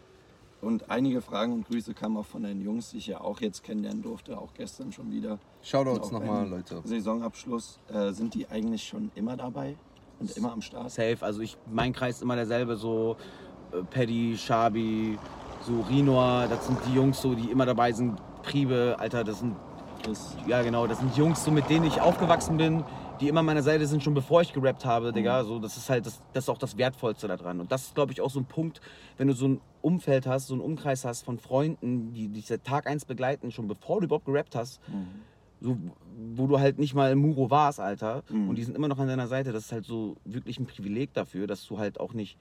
Und einige Fragen und Grüße kamen auch von deinen Jungs, die ich ja auch jetzt kennenlernen durfte, auch gestern schon wieder. Shoutouts Auch nochmal, Leute. Saisonabschluss. Äh, sind die eigentlich schon immer dabei und immer am Start? Safe. Also ich, mein Kreis ist immer derselbe, so äh, Paddy, Shabi, so Rinoa, das sind die Jungs so, die immer dabei sind. Priebe, Alter, das sind Chris, Ja, genau, das sind Jungs, so, mit denen ich aufgewachsen bin, die immer an meiner Seite sind, schon bevor ich gerappt habe, Digga. So, das ist halt das, das ist auch das Wertvollste daran. Und das ist, glaube ich, auch so ein Punkt, wenn du so ein Umfeld hast, so einen Umkreis hast von Freunden, die dich seit Tag 1 begleiten, schon bevor du überhaupt gerappt hast, so, wo du halt nicht mal im Muro warst, Alter, Mhm. und die sind immer noch an deiner Seite. Das ist halt so wirklich ein Privileg dafür, dass du halt auch nicht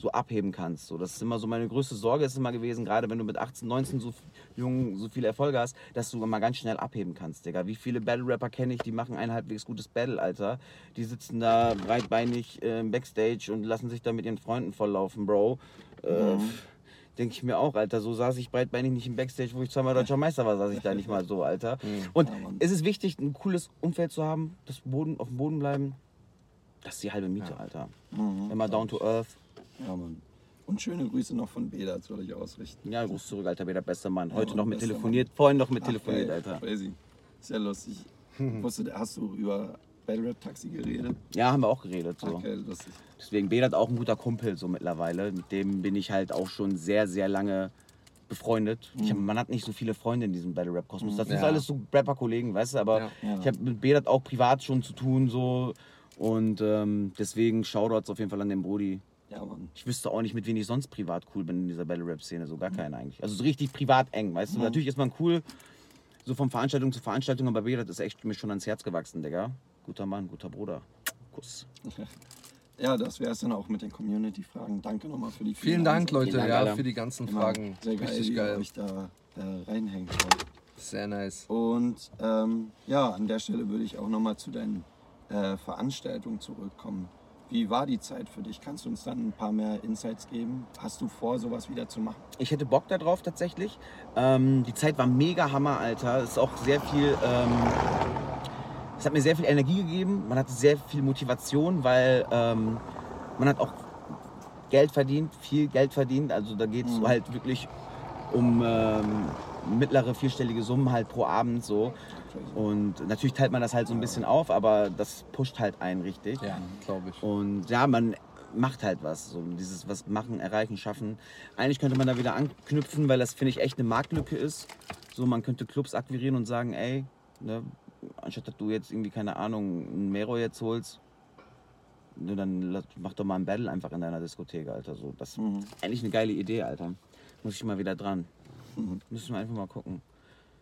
so abheben kannst. So, das ist immer so meine größte Sorge ist immer gewesen, gerade wenn du mit 18, 19 so jung so viele Erfolge hast, dass du mal ganz schnell abheben kannst, Digga. Wie viele Battle-Rapper kenne ich, die machen ein halbwegs gutes Battle, Alter. Die sitzen da breitbeinig äh, im Backstage und lassen sich da mit ihren Freunden volllaufen, Bro. Äh, Denke ich mir auch, Alter. So saß ich breitbeinig nicht im Backstage, wo ich zweimal deutscher Meister war, saß ich da nicht mal so, Alter. Und Ja, Mann. es ist wichtig, ein cooles Umfeld zu haben, das Boden, auf dem Boden bleiben. Das ist die halbe Miete, Alter. Mhm. Immer down to earth. Ja, Mann. Und schöne Grüße noch von Beda, das soll ich ausrichten. Ja, Gruß zurück, Alter, der bester Mann. Ja, Heute Mann, noch mit telefoniert, vorhin noch mit Ach, telefoniert, geil, Alter. Crazy. Sehr lustig. Wusste, hast du über Battle Rap Taxi geredet? Ja, haben wir auch geredet. So. Okay, lustig. Deswegen, Bedat auch ein guter Kumpel so mittlerweile. Mit dem bin ich halt auch schon sehr, sehr lange befreundet. Ich hab, man hat nicht so viele Freunde in diesem Battle Rap Kosmos. Das sind Ja. alles so Rapper-Kollegen, weißt du, aber Ja. Ja. ich habe mit Bedat auch privat schon zu tun so und ähm, deswegen Shoutouts auf jeden Fall an den Brody. Ja, Mann. Ich wüsste auch nicht, mit wem ich sonst privat cool bin in dieser Battle Rap Szene, so gar keinen eigentlich. Also so richtig privat eng, weißt du. Natürlich ist man cool, so von Veranstaltung zu Veranstaltung, aber Bedat ist echt mir schon ans Herz gewachsen, Digga. Guter Mann, guter Bruder. Kuss. Ja, das wäre es dann auch mit den Community-Fragen. Danke nochmal für die Vielen Dank, Einsendungen. Leute, Dank, ja, Alter. für die ganzen Immer Fragen. Sehr geil, Richtig geil. euch da äh, reinhängt. Sehr nice. Und ähm, ja, an der Stelle würde ich auch nochmal zu deinen äh, Veranstaltung zurückkommen. Wie war die Zeit für dich? Kannst du uns dann ein paar mehr Insights geben? Hast du vor, sowas wieder zu machen? Ich hätte Bock darauf tatsächlich. Ähm, die Zeit war mega Hammer, Alter. Es ist auch sehr viel. Ähm, es hat mir sehr viel Energie gegeben. Man hatte sehr viel Motivation, weil ähm, man hat auch Geld verdient, viel Geld verdient. Also da geht es Mhm. halt wirklich um ähm, mittlere vierstellige Summen halt pro Abend so. Und natürlich teilt man das halt so ein bisschen auf, aber das pusht halt einen richtig. Ja, glaube ich. Und ja, man macht halt was. So dieses was machen, erreichen, schaffen. Eigentlich könnte man da wieder anknüpfen, weil das finde ich echt eine Marktlücke ist. So, man könnte Clubs akquirieren und sagen, ey, ne, anstatt dass du jetzt irgendwie, keine Ahnung, ein Mero jetzt holst, ne, dann mach doch mal ein Battle einfach in deiner Diskothek, Alter. So, das ist Mhm. eigentlich eine geile Idee, Alter. Muss ich mal wieder dran. Mhm. Müssen wir einfach mal gucken.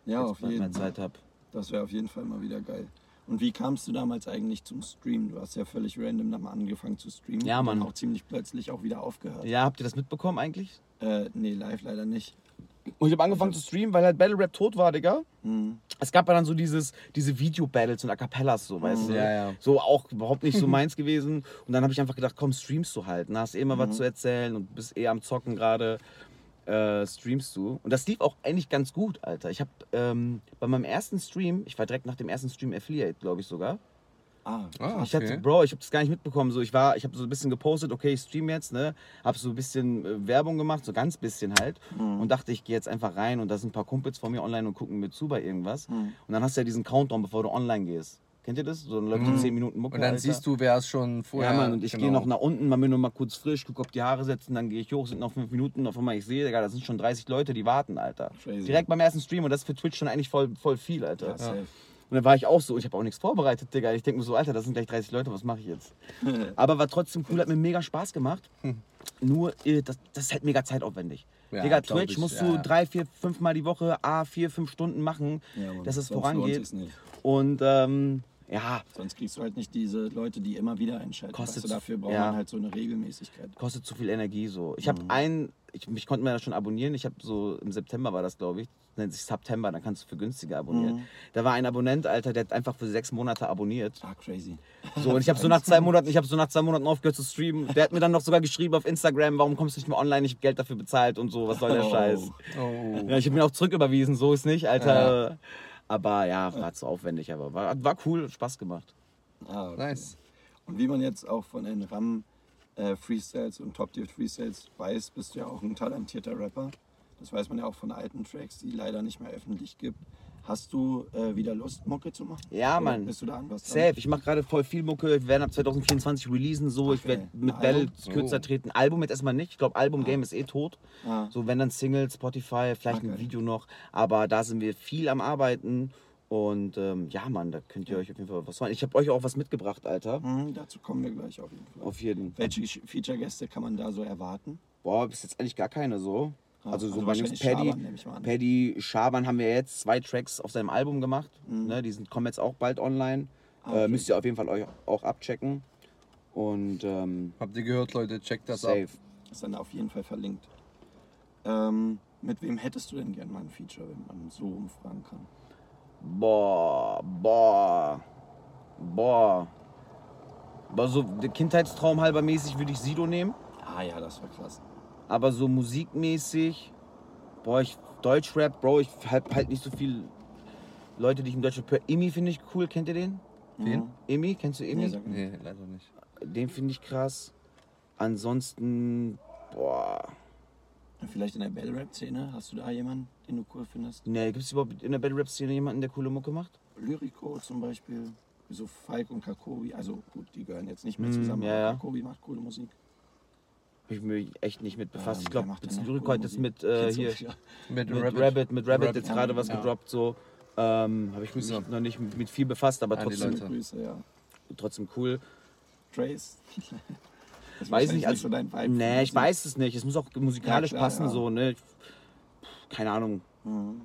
Ja, jetzt auf jeden Fall. Zeit hab. Das wäre auf jeden Fall mal wieder geil. Und wie kamst du damals eigentlich zum Streamen? Du hast ja völlig random dann mal angefangen zu streamen. Ja, und dann Mann. auch ziemlich plötzlich auch wieder aufgehört. Ja, habt ihr das mitbekommen eigentlich? Äh, nee, live leider nicht. Und ich habe angefangen zu streamen, weil halt Battle Rap tot war, Digga. Mhm. Es gab ja dann so dieses, diese Video-Battles und A Cappellas, so, weißt du? Ja, ja. So auch überhaupt nicht so meins gewesen. Und dann habe ich einfach gedacht, komm, streamst du halt. Ne? Hast eh immer Mhm. was zu erzählen und bist eh am Zocken gerade. Äh, streamst du. Und das lief auch eigentlich ganz gut, Alter. Ich habe ähm, bei meinem ersten Stream, ich war direkt nach dem ersten Stream Affiliate, glaube ich sogar. Ah, Ah, Ich hatte, okay. Bro, ich habe das gar nicht mitbekommen. So, ich war, ich habe so ein bisschen gepostet, okay, ich stream jetzt, ne? Habe so ein bisschen äh, Werbung gemacht, so ganz bisschen halt. Mhm. Und dachte, ich gehe jetzt einfach rein und da sind ein paar Kumpels von mir online und gucken mir zu bei irgendwas. Mhm. Und dann hast du ja diesen Countdown, bevor du online gehst. Kennt ihr das? So dann läuft Mhm. 10 Minuten Mucke. Und dann Alter. siehst du, wer es schon vorher. Ja, Mann, und ich genau. gehe noch nach unten, mal mir nur mal kurz frisch, gucke, ob die Haare setzen, dann gehe ich hoch, sind noch 5 Minuten, auf einmal ich sehe, Digga, da sind schon 30 Leute, die warten, Alter. Crazy. Direkt beim ersten Stream und das ist für Twitch schon eigentlich voll, voll viel, Alter. Ja, safe. Und dann war ich auch so, ich habe auch nichts vorbereitet, Digga. Ich denke mir so, Alter, das sind gleich 30 Leute, was mache ich jetzt? Aber war trotzdem cool, hat mir mega Spaß gemacht. Nur, äh, das, das ist halt mega zeitaufwendig. Ja, Digga, Twitch ich, musst ja, du ja. drei, vier, fünf Mal die Woche, a vier, fünf Stunden machen, Ja, dass es vorangeht. Und ähm, ja, Sonst kriegst du halt nicht diese Leute, die immer wieder einschalten. Kostet weißt du, dafür braucht ja. man halt so eine Regelmäßigkeit. kostet zu viel Energie so. Ich habe einen, ich, mich konnte mir das schon abonnieren. Ich habe so im September war das, glaube ich. Nennt sich September, dann kannst du für günstiger abonnieren. Mhm. Da war ein Abonnent, Alter, der hat einfach für sechs Monate abonniert. Ah, crazy. So, und ich habe so nach zwei Monaten, ich habe so nach zwei Monaten aufgehört zu streamen. Der hat mir dann noch sogar geschrieben auf Instagram, warum kommst du nicht mehr online? Ich habe Geld dafür bezahlt und so, was soll der Oh. Scheiß? Oh. Ja, ich habe ihn auch zurücküberwiesen, so ist nicht, Alter. Aber ja, war zu aufwendig, aber war, war cool, Spaß gemacht. Ah, okay. Nice. Und wie man jetzt auch von den RAM äh, Freestyles und Top Tier Freestyles weiß, bist du ja auch ein talentierter Rapper. Das weiß man ja auch von alten Tracks, die leider nicht mehr öffentlich gibt. Hast du äh, wieder Lust, Mucke zu machen? Ja, Oder Mann. Bist du da an was dran? Safe, ich mache gerade voll viel Mucke. Wir werden ab 2024 releasen, so. Ich Okay. werde mit Ein Album? Kürzer Oh. treten. Album jetzt erstmal nicht. Ich glaube, Album-Game ist eh tot. Ah, So, wenn dann Single, Spotify, vielleicht ein Okay. Video noch. Aber da sind wir viel am Arbeiten. Und ähm, ja, Mann, da könnt ihr euch auf jeden Fall was freuen. Ich habe euch auch was mitgebracht, Alter. mhm, dazu kommen wir gleich auf jeden Fall. Auf jeden. Welche Feature-Gäste kann man da so erwarten? Boah, bis jetzt eigentlich gar keine so. Also so also bei Jungs wahrscheinlich Paddy, Schaban, nehme ich mal an. Paddy Schaban haben wir jetzt zwei Tracks auf seinem Album gemacht. Mhm. Ne, die sind, kommen jetzt auch bald online. Ah, okay. äh, müsst ihr auf jeden Fall euch auch abchecken. Und ähm, Habt ihr gehört, Leute? Checkt das safe. ab. Ist dann auf jeden Fall verlinkt. Ähm, mit wem hättest du denn gern mal ein Feature, wenn man so umfragen kann? Boah, boah, boah. Aber so der Kindheitstraum halber mäßig würde ich Sido nehmen. Ah ja, das war krass. Aber so musikmäßig, boah, ich Deutschrap, Bro, ich halt, halt nicht so viel Leute, die ich im Deutschrap höre. Imi finde ich cool, kennt ihr den? Wen? Imi, kennst du Imi? Nee. Nee, leider nicht. Den finde ich krass. Ansonsten, boah. Vielleicht in der Battle Rap Szene, hast du da jemanden, den du cool findest? Ne, gibt es überhaupt in der Battle Rap Szene jemanden, der coole Mucke macht? Lyrico zum Beispiel, so Falk und Kakobi, also gut, die gehören jetzt nicht mehr Mm, zusammen, ja, aber ja. Kakobi macht coole Musik. Hab ich mich echt nicht mit befasst. Ähm, ich glaube, jetzt noch Lyric coole heute ist Musik? mit äh, hier. ja. Mit, Mit Rabbit, mit Rabbit, jetzt ja, gerade was ja. gedroppt so. Ähm, Habe ich mich Grüße. noch nicht mit viel befasst, aber trotzdem, Leute. Grüße, ja. trotzdem cool. Trace. Das ist Weiß nicht, also, so dein Vibe. nee, ich weiß es nicht. Es muss auch musikalisch Ja, klar, passen, ja. so, ne? Keine Ahnung. Mhm.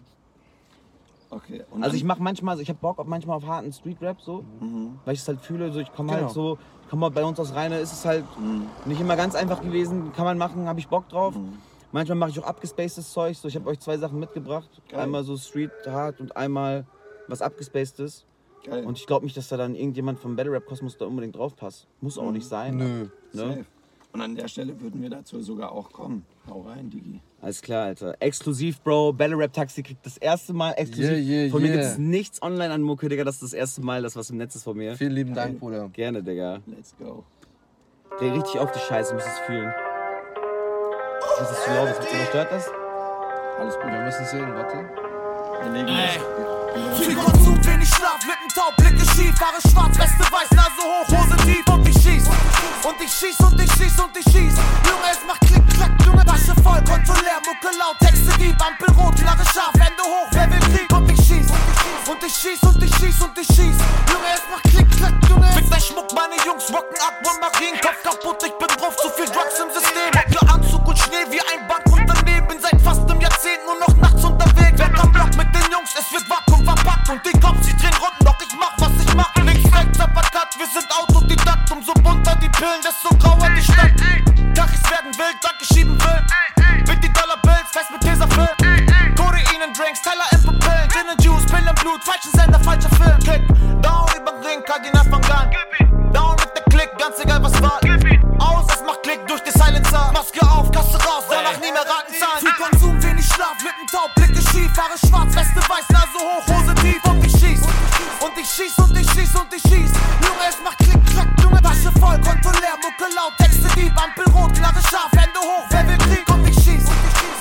Okay. Und Also ich mache manchmal, ich habe Bock auf manchmal auf harten Street Rap so, Mhm. weil ich es halt fühle. So, ich komme Genau. halt so, ich komme bei uns aus Rheine, ist es halt Mhm. nicht immer ganz einfach gewesen. Kann man machen, habe ich Bock drauf. Mhm. Manchmal mache ich auch abgespacedes Zeug. So, ich habe euch zwei Sachen mitgebracht. Geil. Einmal so Street Hard und einmal was abgespacedes. Geil. Und ich glaube nicht, dass da dann irgendjemand vom Battle Rap Kosmos da unbedingt drauf passt. Muss auch nicht sein. Nö. Ne? Safe. Und an der Stelle würden wir dazu sogar auch kommen. Hau rein, Digi. Alles klar, Alter. Exklusiv, Bro. Battle Rap Taxi kriegt das erste Mal exklusiv. Yeah, yeah, von mir yeah. gibt es nichts online an Mucke, Digga. Das ist das erste Mal, das was im Netz ist von mir. Vielen lieben Dank, Bruder. Gerne, Digga. Let's go. Dreh richtig auf die Scheiße, müsst es fühlen. Das ist zu laut, das überstört das? Alles gut. Wir müssen sehen, warte. Wir legen das. Viel Konsum, wenig Schlaf, Lippen taub, Blicke schief, Haare schwarz, Weste weiß, Nase hoch, Hose tief und ich schieß. Und ich schieß und ich schieß und ich schieß. Junge, es macht Klick, Klack, Junge, Tasche voll, Konto leer, Mucke laut, Texte dieb, Ampel rot, Knarre scharf, Hände hoch, wer will Krieg? Und ich schieß. Und ich schieß und ich schieß und ich schieß. Junge, es macht Klick, Klack, Junge. Fick dein Schmuck, meine Jungs rocken Aquamarin, Kopf kaputt, ich bin drauf, zu viel Drugs im System. Hacke Anzug und Schnee wie ein Bankunternehmen, seit fast einem Jahrzehnt nur noch nachts unterwegs. Weg am Block mit Jungs, es wird Vakuum verpackt und die Cops, sie drehen Runden, doch ich mach, was ich mach. Links, rechts, Uppercut, wir sind Autodidakt, umso bunter die Pillen, desto grauer die Stadt. Kachis werden wild, Danke schieben will. Mit die Dollar Bills, fest mit Tesafilm. Kodein in Drinks, Teller in Pupillen, Gin and Juice, Pillen Blut, falschen Sender, falscher Film. Kick, down über den Ring, Kardinal van Gang. Down mit der Klick, ganz egal was war. Aus, es macht Klick durch die Silencer. Maske auf, Kasse raus, danach nie mehr raten zahlen. Viel Konsum, wenig Schlaf, Lippen taub, Blicke schief, Haare schwarz, dieb, Ampel rot, Knarre scharf, Hände hoch, wer will Krieg? Und ich schieß.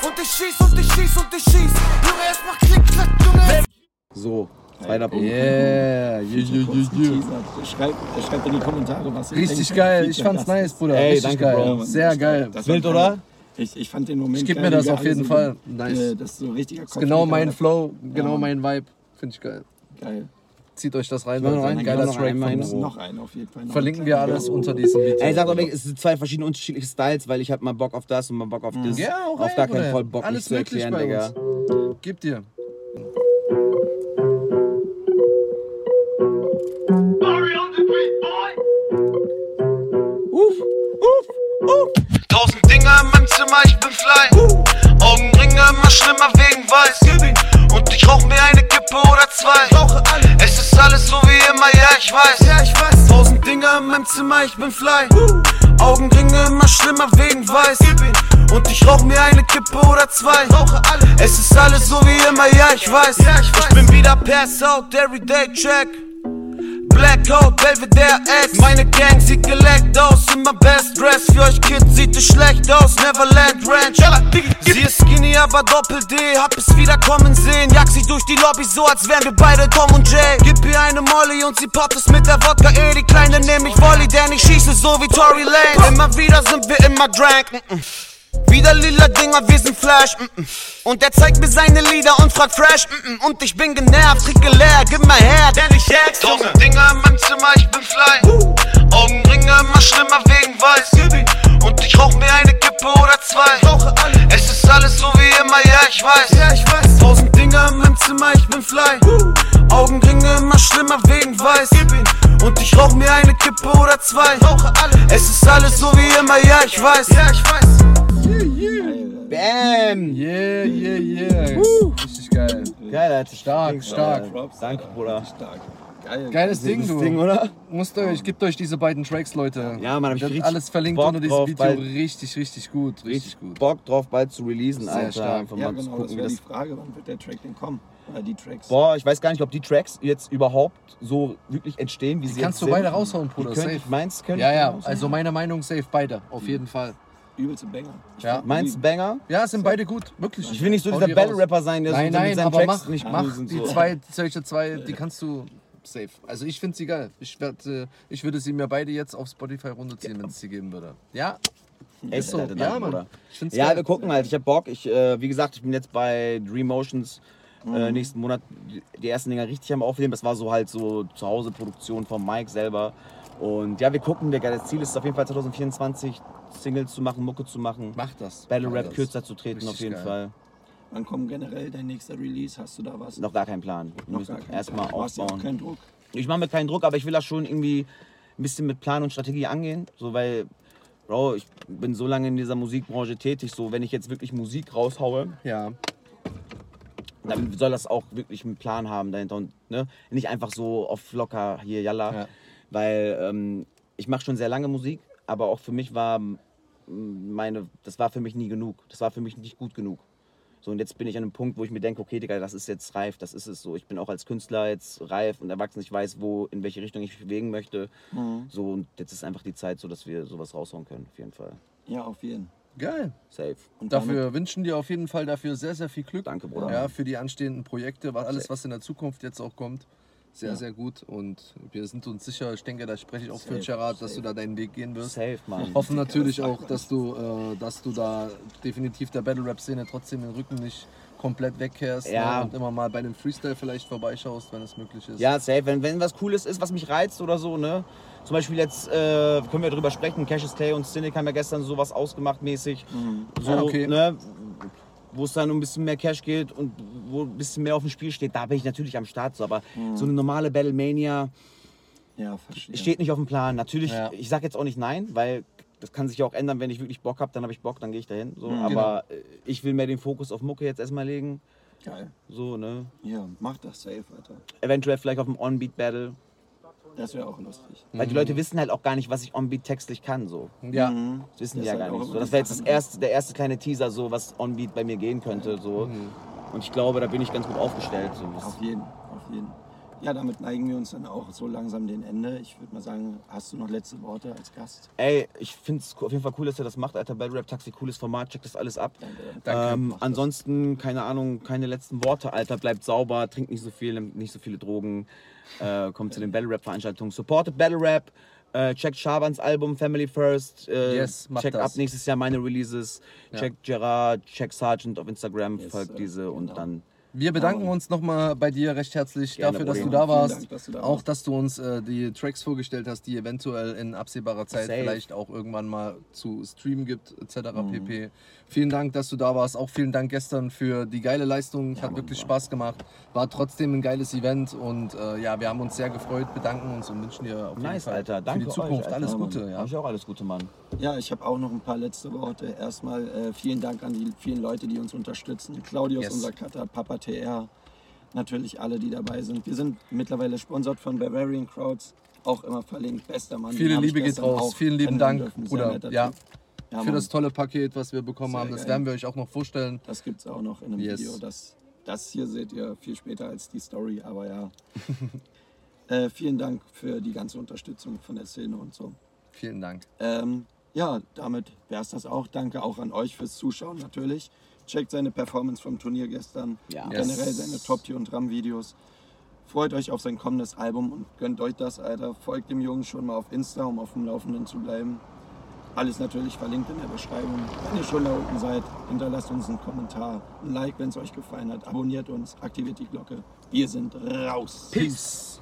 Und ich schieß und ich schieß und ich schieß. Junge, es macht Klick, Klack, Junge. So, zweiter Punkt. Yeah, yeah, yeah, yeah. Schreibt, schreibt in die Kommentare, was ihr Richtig denkt, geil, ich fand's nice. Bruder. Ey, Richtig danke, geil. Bro. Sehr geil. das Wild, oder? Ich, ich fand den Moment Ich geb mir das auf jeden so Fall. Nice. Äh, das ist so richtiger Ist genau mein Kopf. Flow, genau Ja. mein Vibe. Finde ich geil. Geil. Zieht euch das rein. Noch Leute. einen? Ein geiler noch Track einen, von mir. noch ein auf jeden Fall. Noch Verlinken wir alles unter diesem Video. Ey, sag doch weg, es sind zwei verschiedene unterschiedliche Styles, weil ich hab mal Bock auf das und mal Bock auf das. Ja, auch auf gar keinen. Fall Bock, Alles zu möglich erklären, bei Digga. Gib dir. Uff, uff, uff. Tausend Dinger in meinem Zimmer, ich bin fly. Augenringe immer schlimmer wegen Weiß. Und ich rauch mir eine Kippe oder zwei. Es ist alles so wie immer, ja ich weiß. Ja ich weiß. Tausend Dinger in meinem Zimmer, ich bin fly. Augenringe immer schlimmer wegen Weiß. Und ich rauch mir eine Kippe oder zwei. Es ist alles so wie immer, ja ich weiß. Ich bin wieder pass out, everyday check. Blackout, Belvedere X. Meine Gang sieht geleckt aus, immer best dress. Für euch Kids sieht es schlecht aus, Neverland Ranch. Sie ist skinny, aber Doppel-D Hab es wieder kommen sehen. Jag sie durch die Lobby so, als wären wir beide Tom und Jay. Gib ihr eine Molly und sie poppt es mit der Wodka. Eh, die Kleine nehm ich Volley, denn ich schieße so wie Tory Lane Immer wieder sind wir immer drank. Wieder lila Dinger, wir sind Flash. Mm -mm. Und er zeigt mir seine Lieder und fragt Fresh. Mm -mm. Und ich bin genervt, trinke leer, gib mal her, denn ich hex. Tausend Dinger in meinem Zimmer, ich bin fly. Augenringe immer schlimmer wegen Weiß. Und ich rauch mir eine Kippe oder zwei. Es ist alles so wie immer, ja ich weiß. Ja ich weiß. Tausend Dinger in meinem Zimmer, ich bin fly. Augenringe immer schlimmer wegen Weiß. Und ich rauch mir eine Kippe oder zwei. Es ist alles so wie immer, ja ich weiß. Ja ich weiß. Bam! Yeah, yeah, yeah. Richtig geil. Geil, Alter. Stark, stark. Danke. Bruder. Stark. Geil. Geiles Ding, Das du. Ding, oder? Musst euch, gebt euch diese beiden Tracks, Leute. Ja, Mann, hab ich richtig alles verlinkt Bock unter diesem Video. bald- Richtig, richtig gut. Richtig Richtig gut. Bock drauf, bald zu releasen, Sehr Alter. stark. Einfach Ja, mal zu genau, das gucken, wie wäre die das. Frage, wann wird der Track denn kommen? Oder die Tracks? Boah, ich weiß gar nicht, ob die Tracks jetzt überhaupt so wirklich entstehen, wie sie Kannst jetzt du beide raushauen, Die Bruder. könnte Safe. ich, meinst könnte Ja, ich ja. raushauen? Also meine Meinung safe beide. Auf jeden Fall. Übelste Banger. Ich Ja. Meinst du Banger? Ja, sind beide gut. Wirklich. Ich will nicht so Hau dieser die. Battle-Rapper sein, der Nein, so mit nein, seinen aber Tracks mach, nicht mach die so. zwei, solche zwei, die kannst du safe. Also ich finde sie geil. Ich, werd, äh, ich würde sie mir beide jetzt auf Spotify runterziehen, wenn es sie geben würde. Ja, Echt, so. Alter, Ja, Mann. Ja, geil. wir gucken halt. Ich hab Bock. Ich, äh, wie gesagt, ich bin jetzt bei Dream Motions. Äh, Mhm. nächsten Monat die- die ersten Dinger richtig am Aufnehmen. Das war so halt so zu Hause Produktion von Mike selber. Und ja, wir gucken. Das Ziel ist auf jeden Fall 2024 Singles zu machen, Mucke zu machen. Mach das. Battle Rap das. kürzer zu treten Richtig auf jeden geil. Fall. Wann kommt generell dein nächster Release? Hast du da was? Noch gar keinen Plan. Wir Noch müssen gar keinen erstmal Plan. Du aufbauen. keinen Druck. Ich mache mir keinen Druck, aber ich will das schon irgendwie ein bisschen mit Plan und Strategie angehen. So, weil, Bro, ich bin so lange in dieser Musikbranche tätig. So, wenn ich jetzt wirklich Musik raushaue, Ja, dann soll das auch wirklich einen Plan haben dahinter und ne? nicht einfach so auf locker hier yalla, Ja. Weil ähm, ich mache schon sehr lange Musik, aber auch für mich war meine, das war für mich nie genug, das war für mich nicht gut genug. So, und jetzt bin ich an einem Punkt, wo ich mir denke, okay, Digga, das ist jetzt reif, das ist es so. Ich bin auch als Künstler jetzt reif und erwachsen, ich weiß, wo, in welche Richtung ich mich bewegen möchte. So, und jetzt ist einfach die Zeit so, dass wir sowas raushauen können, auf jeden Fall. Ja, auf jeden. Geil. Safe. Und Dafür wünschen dir auf jeden Fall dafür sehr, sehr viel Glück. Danke, Bruder. Ja, für die anstehenden Projekte, alles, Safe. was in der Zukunft jetzt auch kommt. Sehr, Ja. sehr gut. Und wir sind uns sicher, ich denke, da spreche ich auch für Safe, Gerard, dass du da deinen Weg gehen wirst. Safe, Mann. Hoffen natürlich auch, dass du, äh, dass du da definitiv der Battle-Rap-Szene trotzdem den Rücken nicht komplett wegkehrst Ja. ne? und immer mal bei dem Freestyle vielleicht vorbeischaust, wenn es möglich ist. Ja, safe. Wenn, wenn was Cooles ist, was mich reizt oder so, ne? Zum Beispiel jetzt äh, können wir drüber sprechen. Cassius Clay und Cynic haben ja gestern sowas ausgemacht mäßig. So, Ah, okay. ne? Wo es dann um ein bisschen mehr Cash geht und wo ein bisschen mehr auf dem Spiel steht, da bin ich natürlich am Start. So. Aber so eine normale Battlemania Ja, steht nicht auf dem Plan. Natürlich, Ja. ich sag jetzt auch nicht nein, weil das kann sich ja auch ändern, wenn ich wirklich Bock habe, dann habe ich Bock, dann gehe ich dahin. So. Genau. Aber äh, ich will mehr den Fokus auf Mucke jetzt erstmal legen. Geil. So, ne? Ja, mach das safe, Alter. Eventuell vielleicht auf dem On-Beat-Battle. Das wäre auch lustig. Weil die Leute wissen halt auch gar nicht, was ich On-Beat textlich kann. So. Ja. Mhm. Das wissen Das die ja ist gar halt nicht. So, das wäre jetzt das erste, der erste kleine Teaser, so, was On-Beat bei mir gehen könnte. So. Mhm. Und ich glaube, da bin ich ganz gut aufgestellt. So. Auf jeden, auf jeden. Ja, damit neigen wir uns dann auch so langsam dem Ende. Ich würde mal sagen, hast du noch letzte Worte als Gast? Ey, ich finde es auf jeden Fall cool, dass ihr das macht, Alter. Battle Rap Taxi, cooles Format, checkt das alles ab. Danke. Ähm, Mach das. ansonsten, keine Ahnung, keine letzten Worte, Alter. Bleibt sauber, trinkt nicht so viel, nimmt nicht so viele Drogen. Äh, kommt zu den Battle Rap Veranstaltungen. Supportet Battle Rap. Äh, checkt Schabans Album Family First. Äh, Yes, checkt das. ab nächstes Jahr meine Releases. Ja. Checkt Gerard, checkt Sergeant auf Instagram, Yes, folgt äh, diese und genau. dann. Wir bedanken Ja. uns nochmal bei dir recht herzlich Gerne, dafür, dass du da warst. Dank, dass du da auch, warst. dass du uns äh, die Tracks vorgestellt hast, die eventuell in absehbarer Zeit Safe. vielleicht auch irgendwann mal zu streamen gibt, etc. Mhm. pp. Vielen Dank, dass du da warst. Auch vielen Dank gestern für die geile Leistung. Hat Mann, wirklich Mann. Spaß gemacht. War trotzdem ein geiles Event und äh, ja, wir haben uns sehr gefreut, bedanken uns und wünschen dir auf jeden Nice, Fall Alter. Danke für die Zukunft euch, alles. Gute. Ja. Hab ich auch alles Gute, Mann. Ja, ich habe auch noch ein paar letzte Worte. Erstmal äh, vielen Dank an die vielen Leute, die uns unterstützen. Claudius, Yes. unser Cutter, Papa TR, natürlich alle, die dabei sind. Wir sind mittlerweile sponsort von Bavarian Crowds, auch immer verlinkt. Bester Mann. Viele Liebe geht raus. Vielen lieben Dank, Bruder. Ja. Ja, für Mann. das tolle Paket, was wir bekommen Sehr haben. Das geil. werden wir euch auch noch vorstellen. Das gibt es auch noch in einem Yes. Video. Das, das hier seht ihr viel später als die Story, aber ja. äh, vielen Dank für die ganze Unterstützung von der Szene und so. Vielen Dank. Ähm, ja, damit wäre es das auch. Danke auch an euch fürs Zuschauen natürlich. Checkt seine Performance vom Turnier gestern. Ja. Generell Yes. seine Top-Tier- und Ram-Videos. Freut euch auf sein kommendes Album und gönnt euch das, Alter. Folgt dem Jungen schon mal auf Insta, um auf dem Laufenden zu bleiben. Alles natürlich verlinkt in der Beschreibung. Wenn ihr schon da unten seid, hinterlasst uns einen Kommentar, ein Like, wenn es euch gefallen hat. Abonniert uns, aktiviert die Glocke. Wir sind raus. Peace.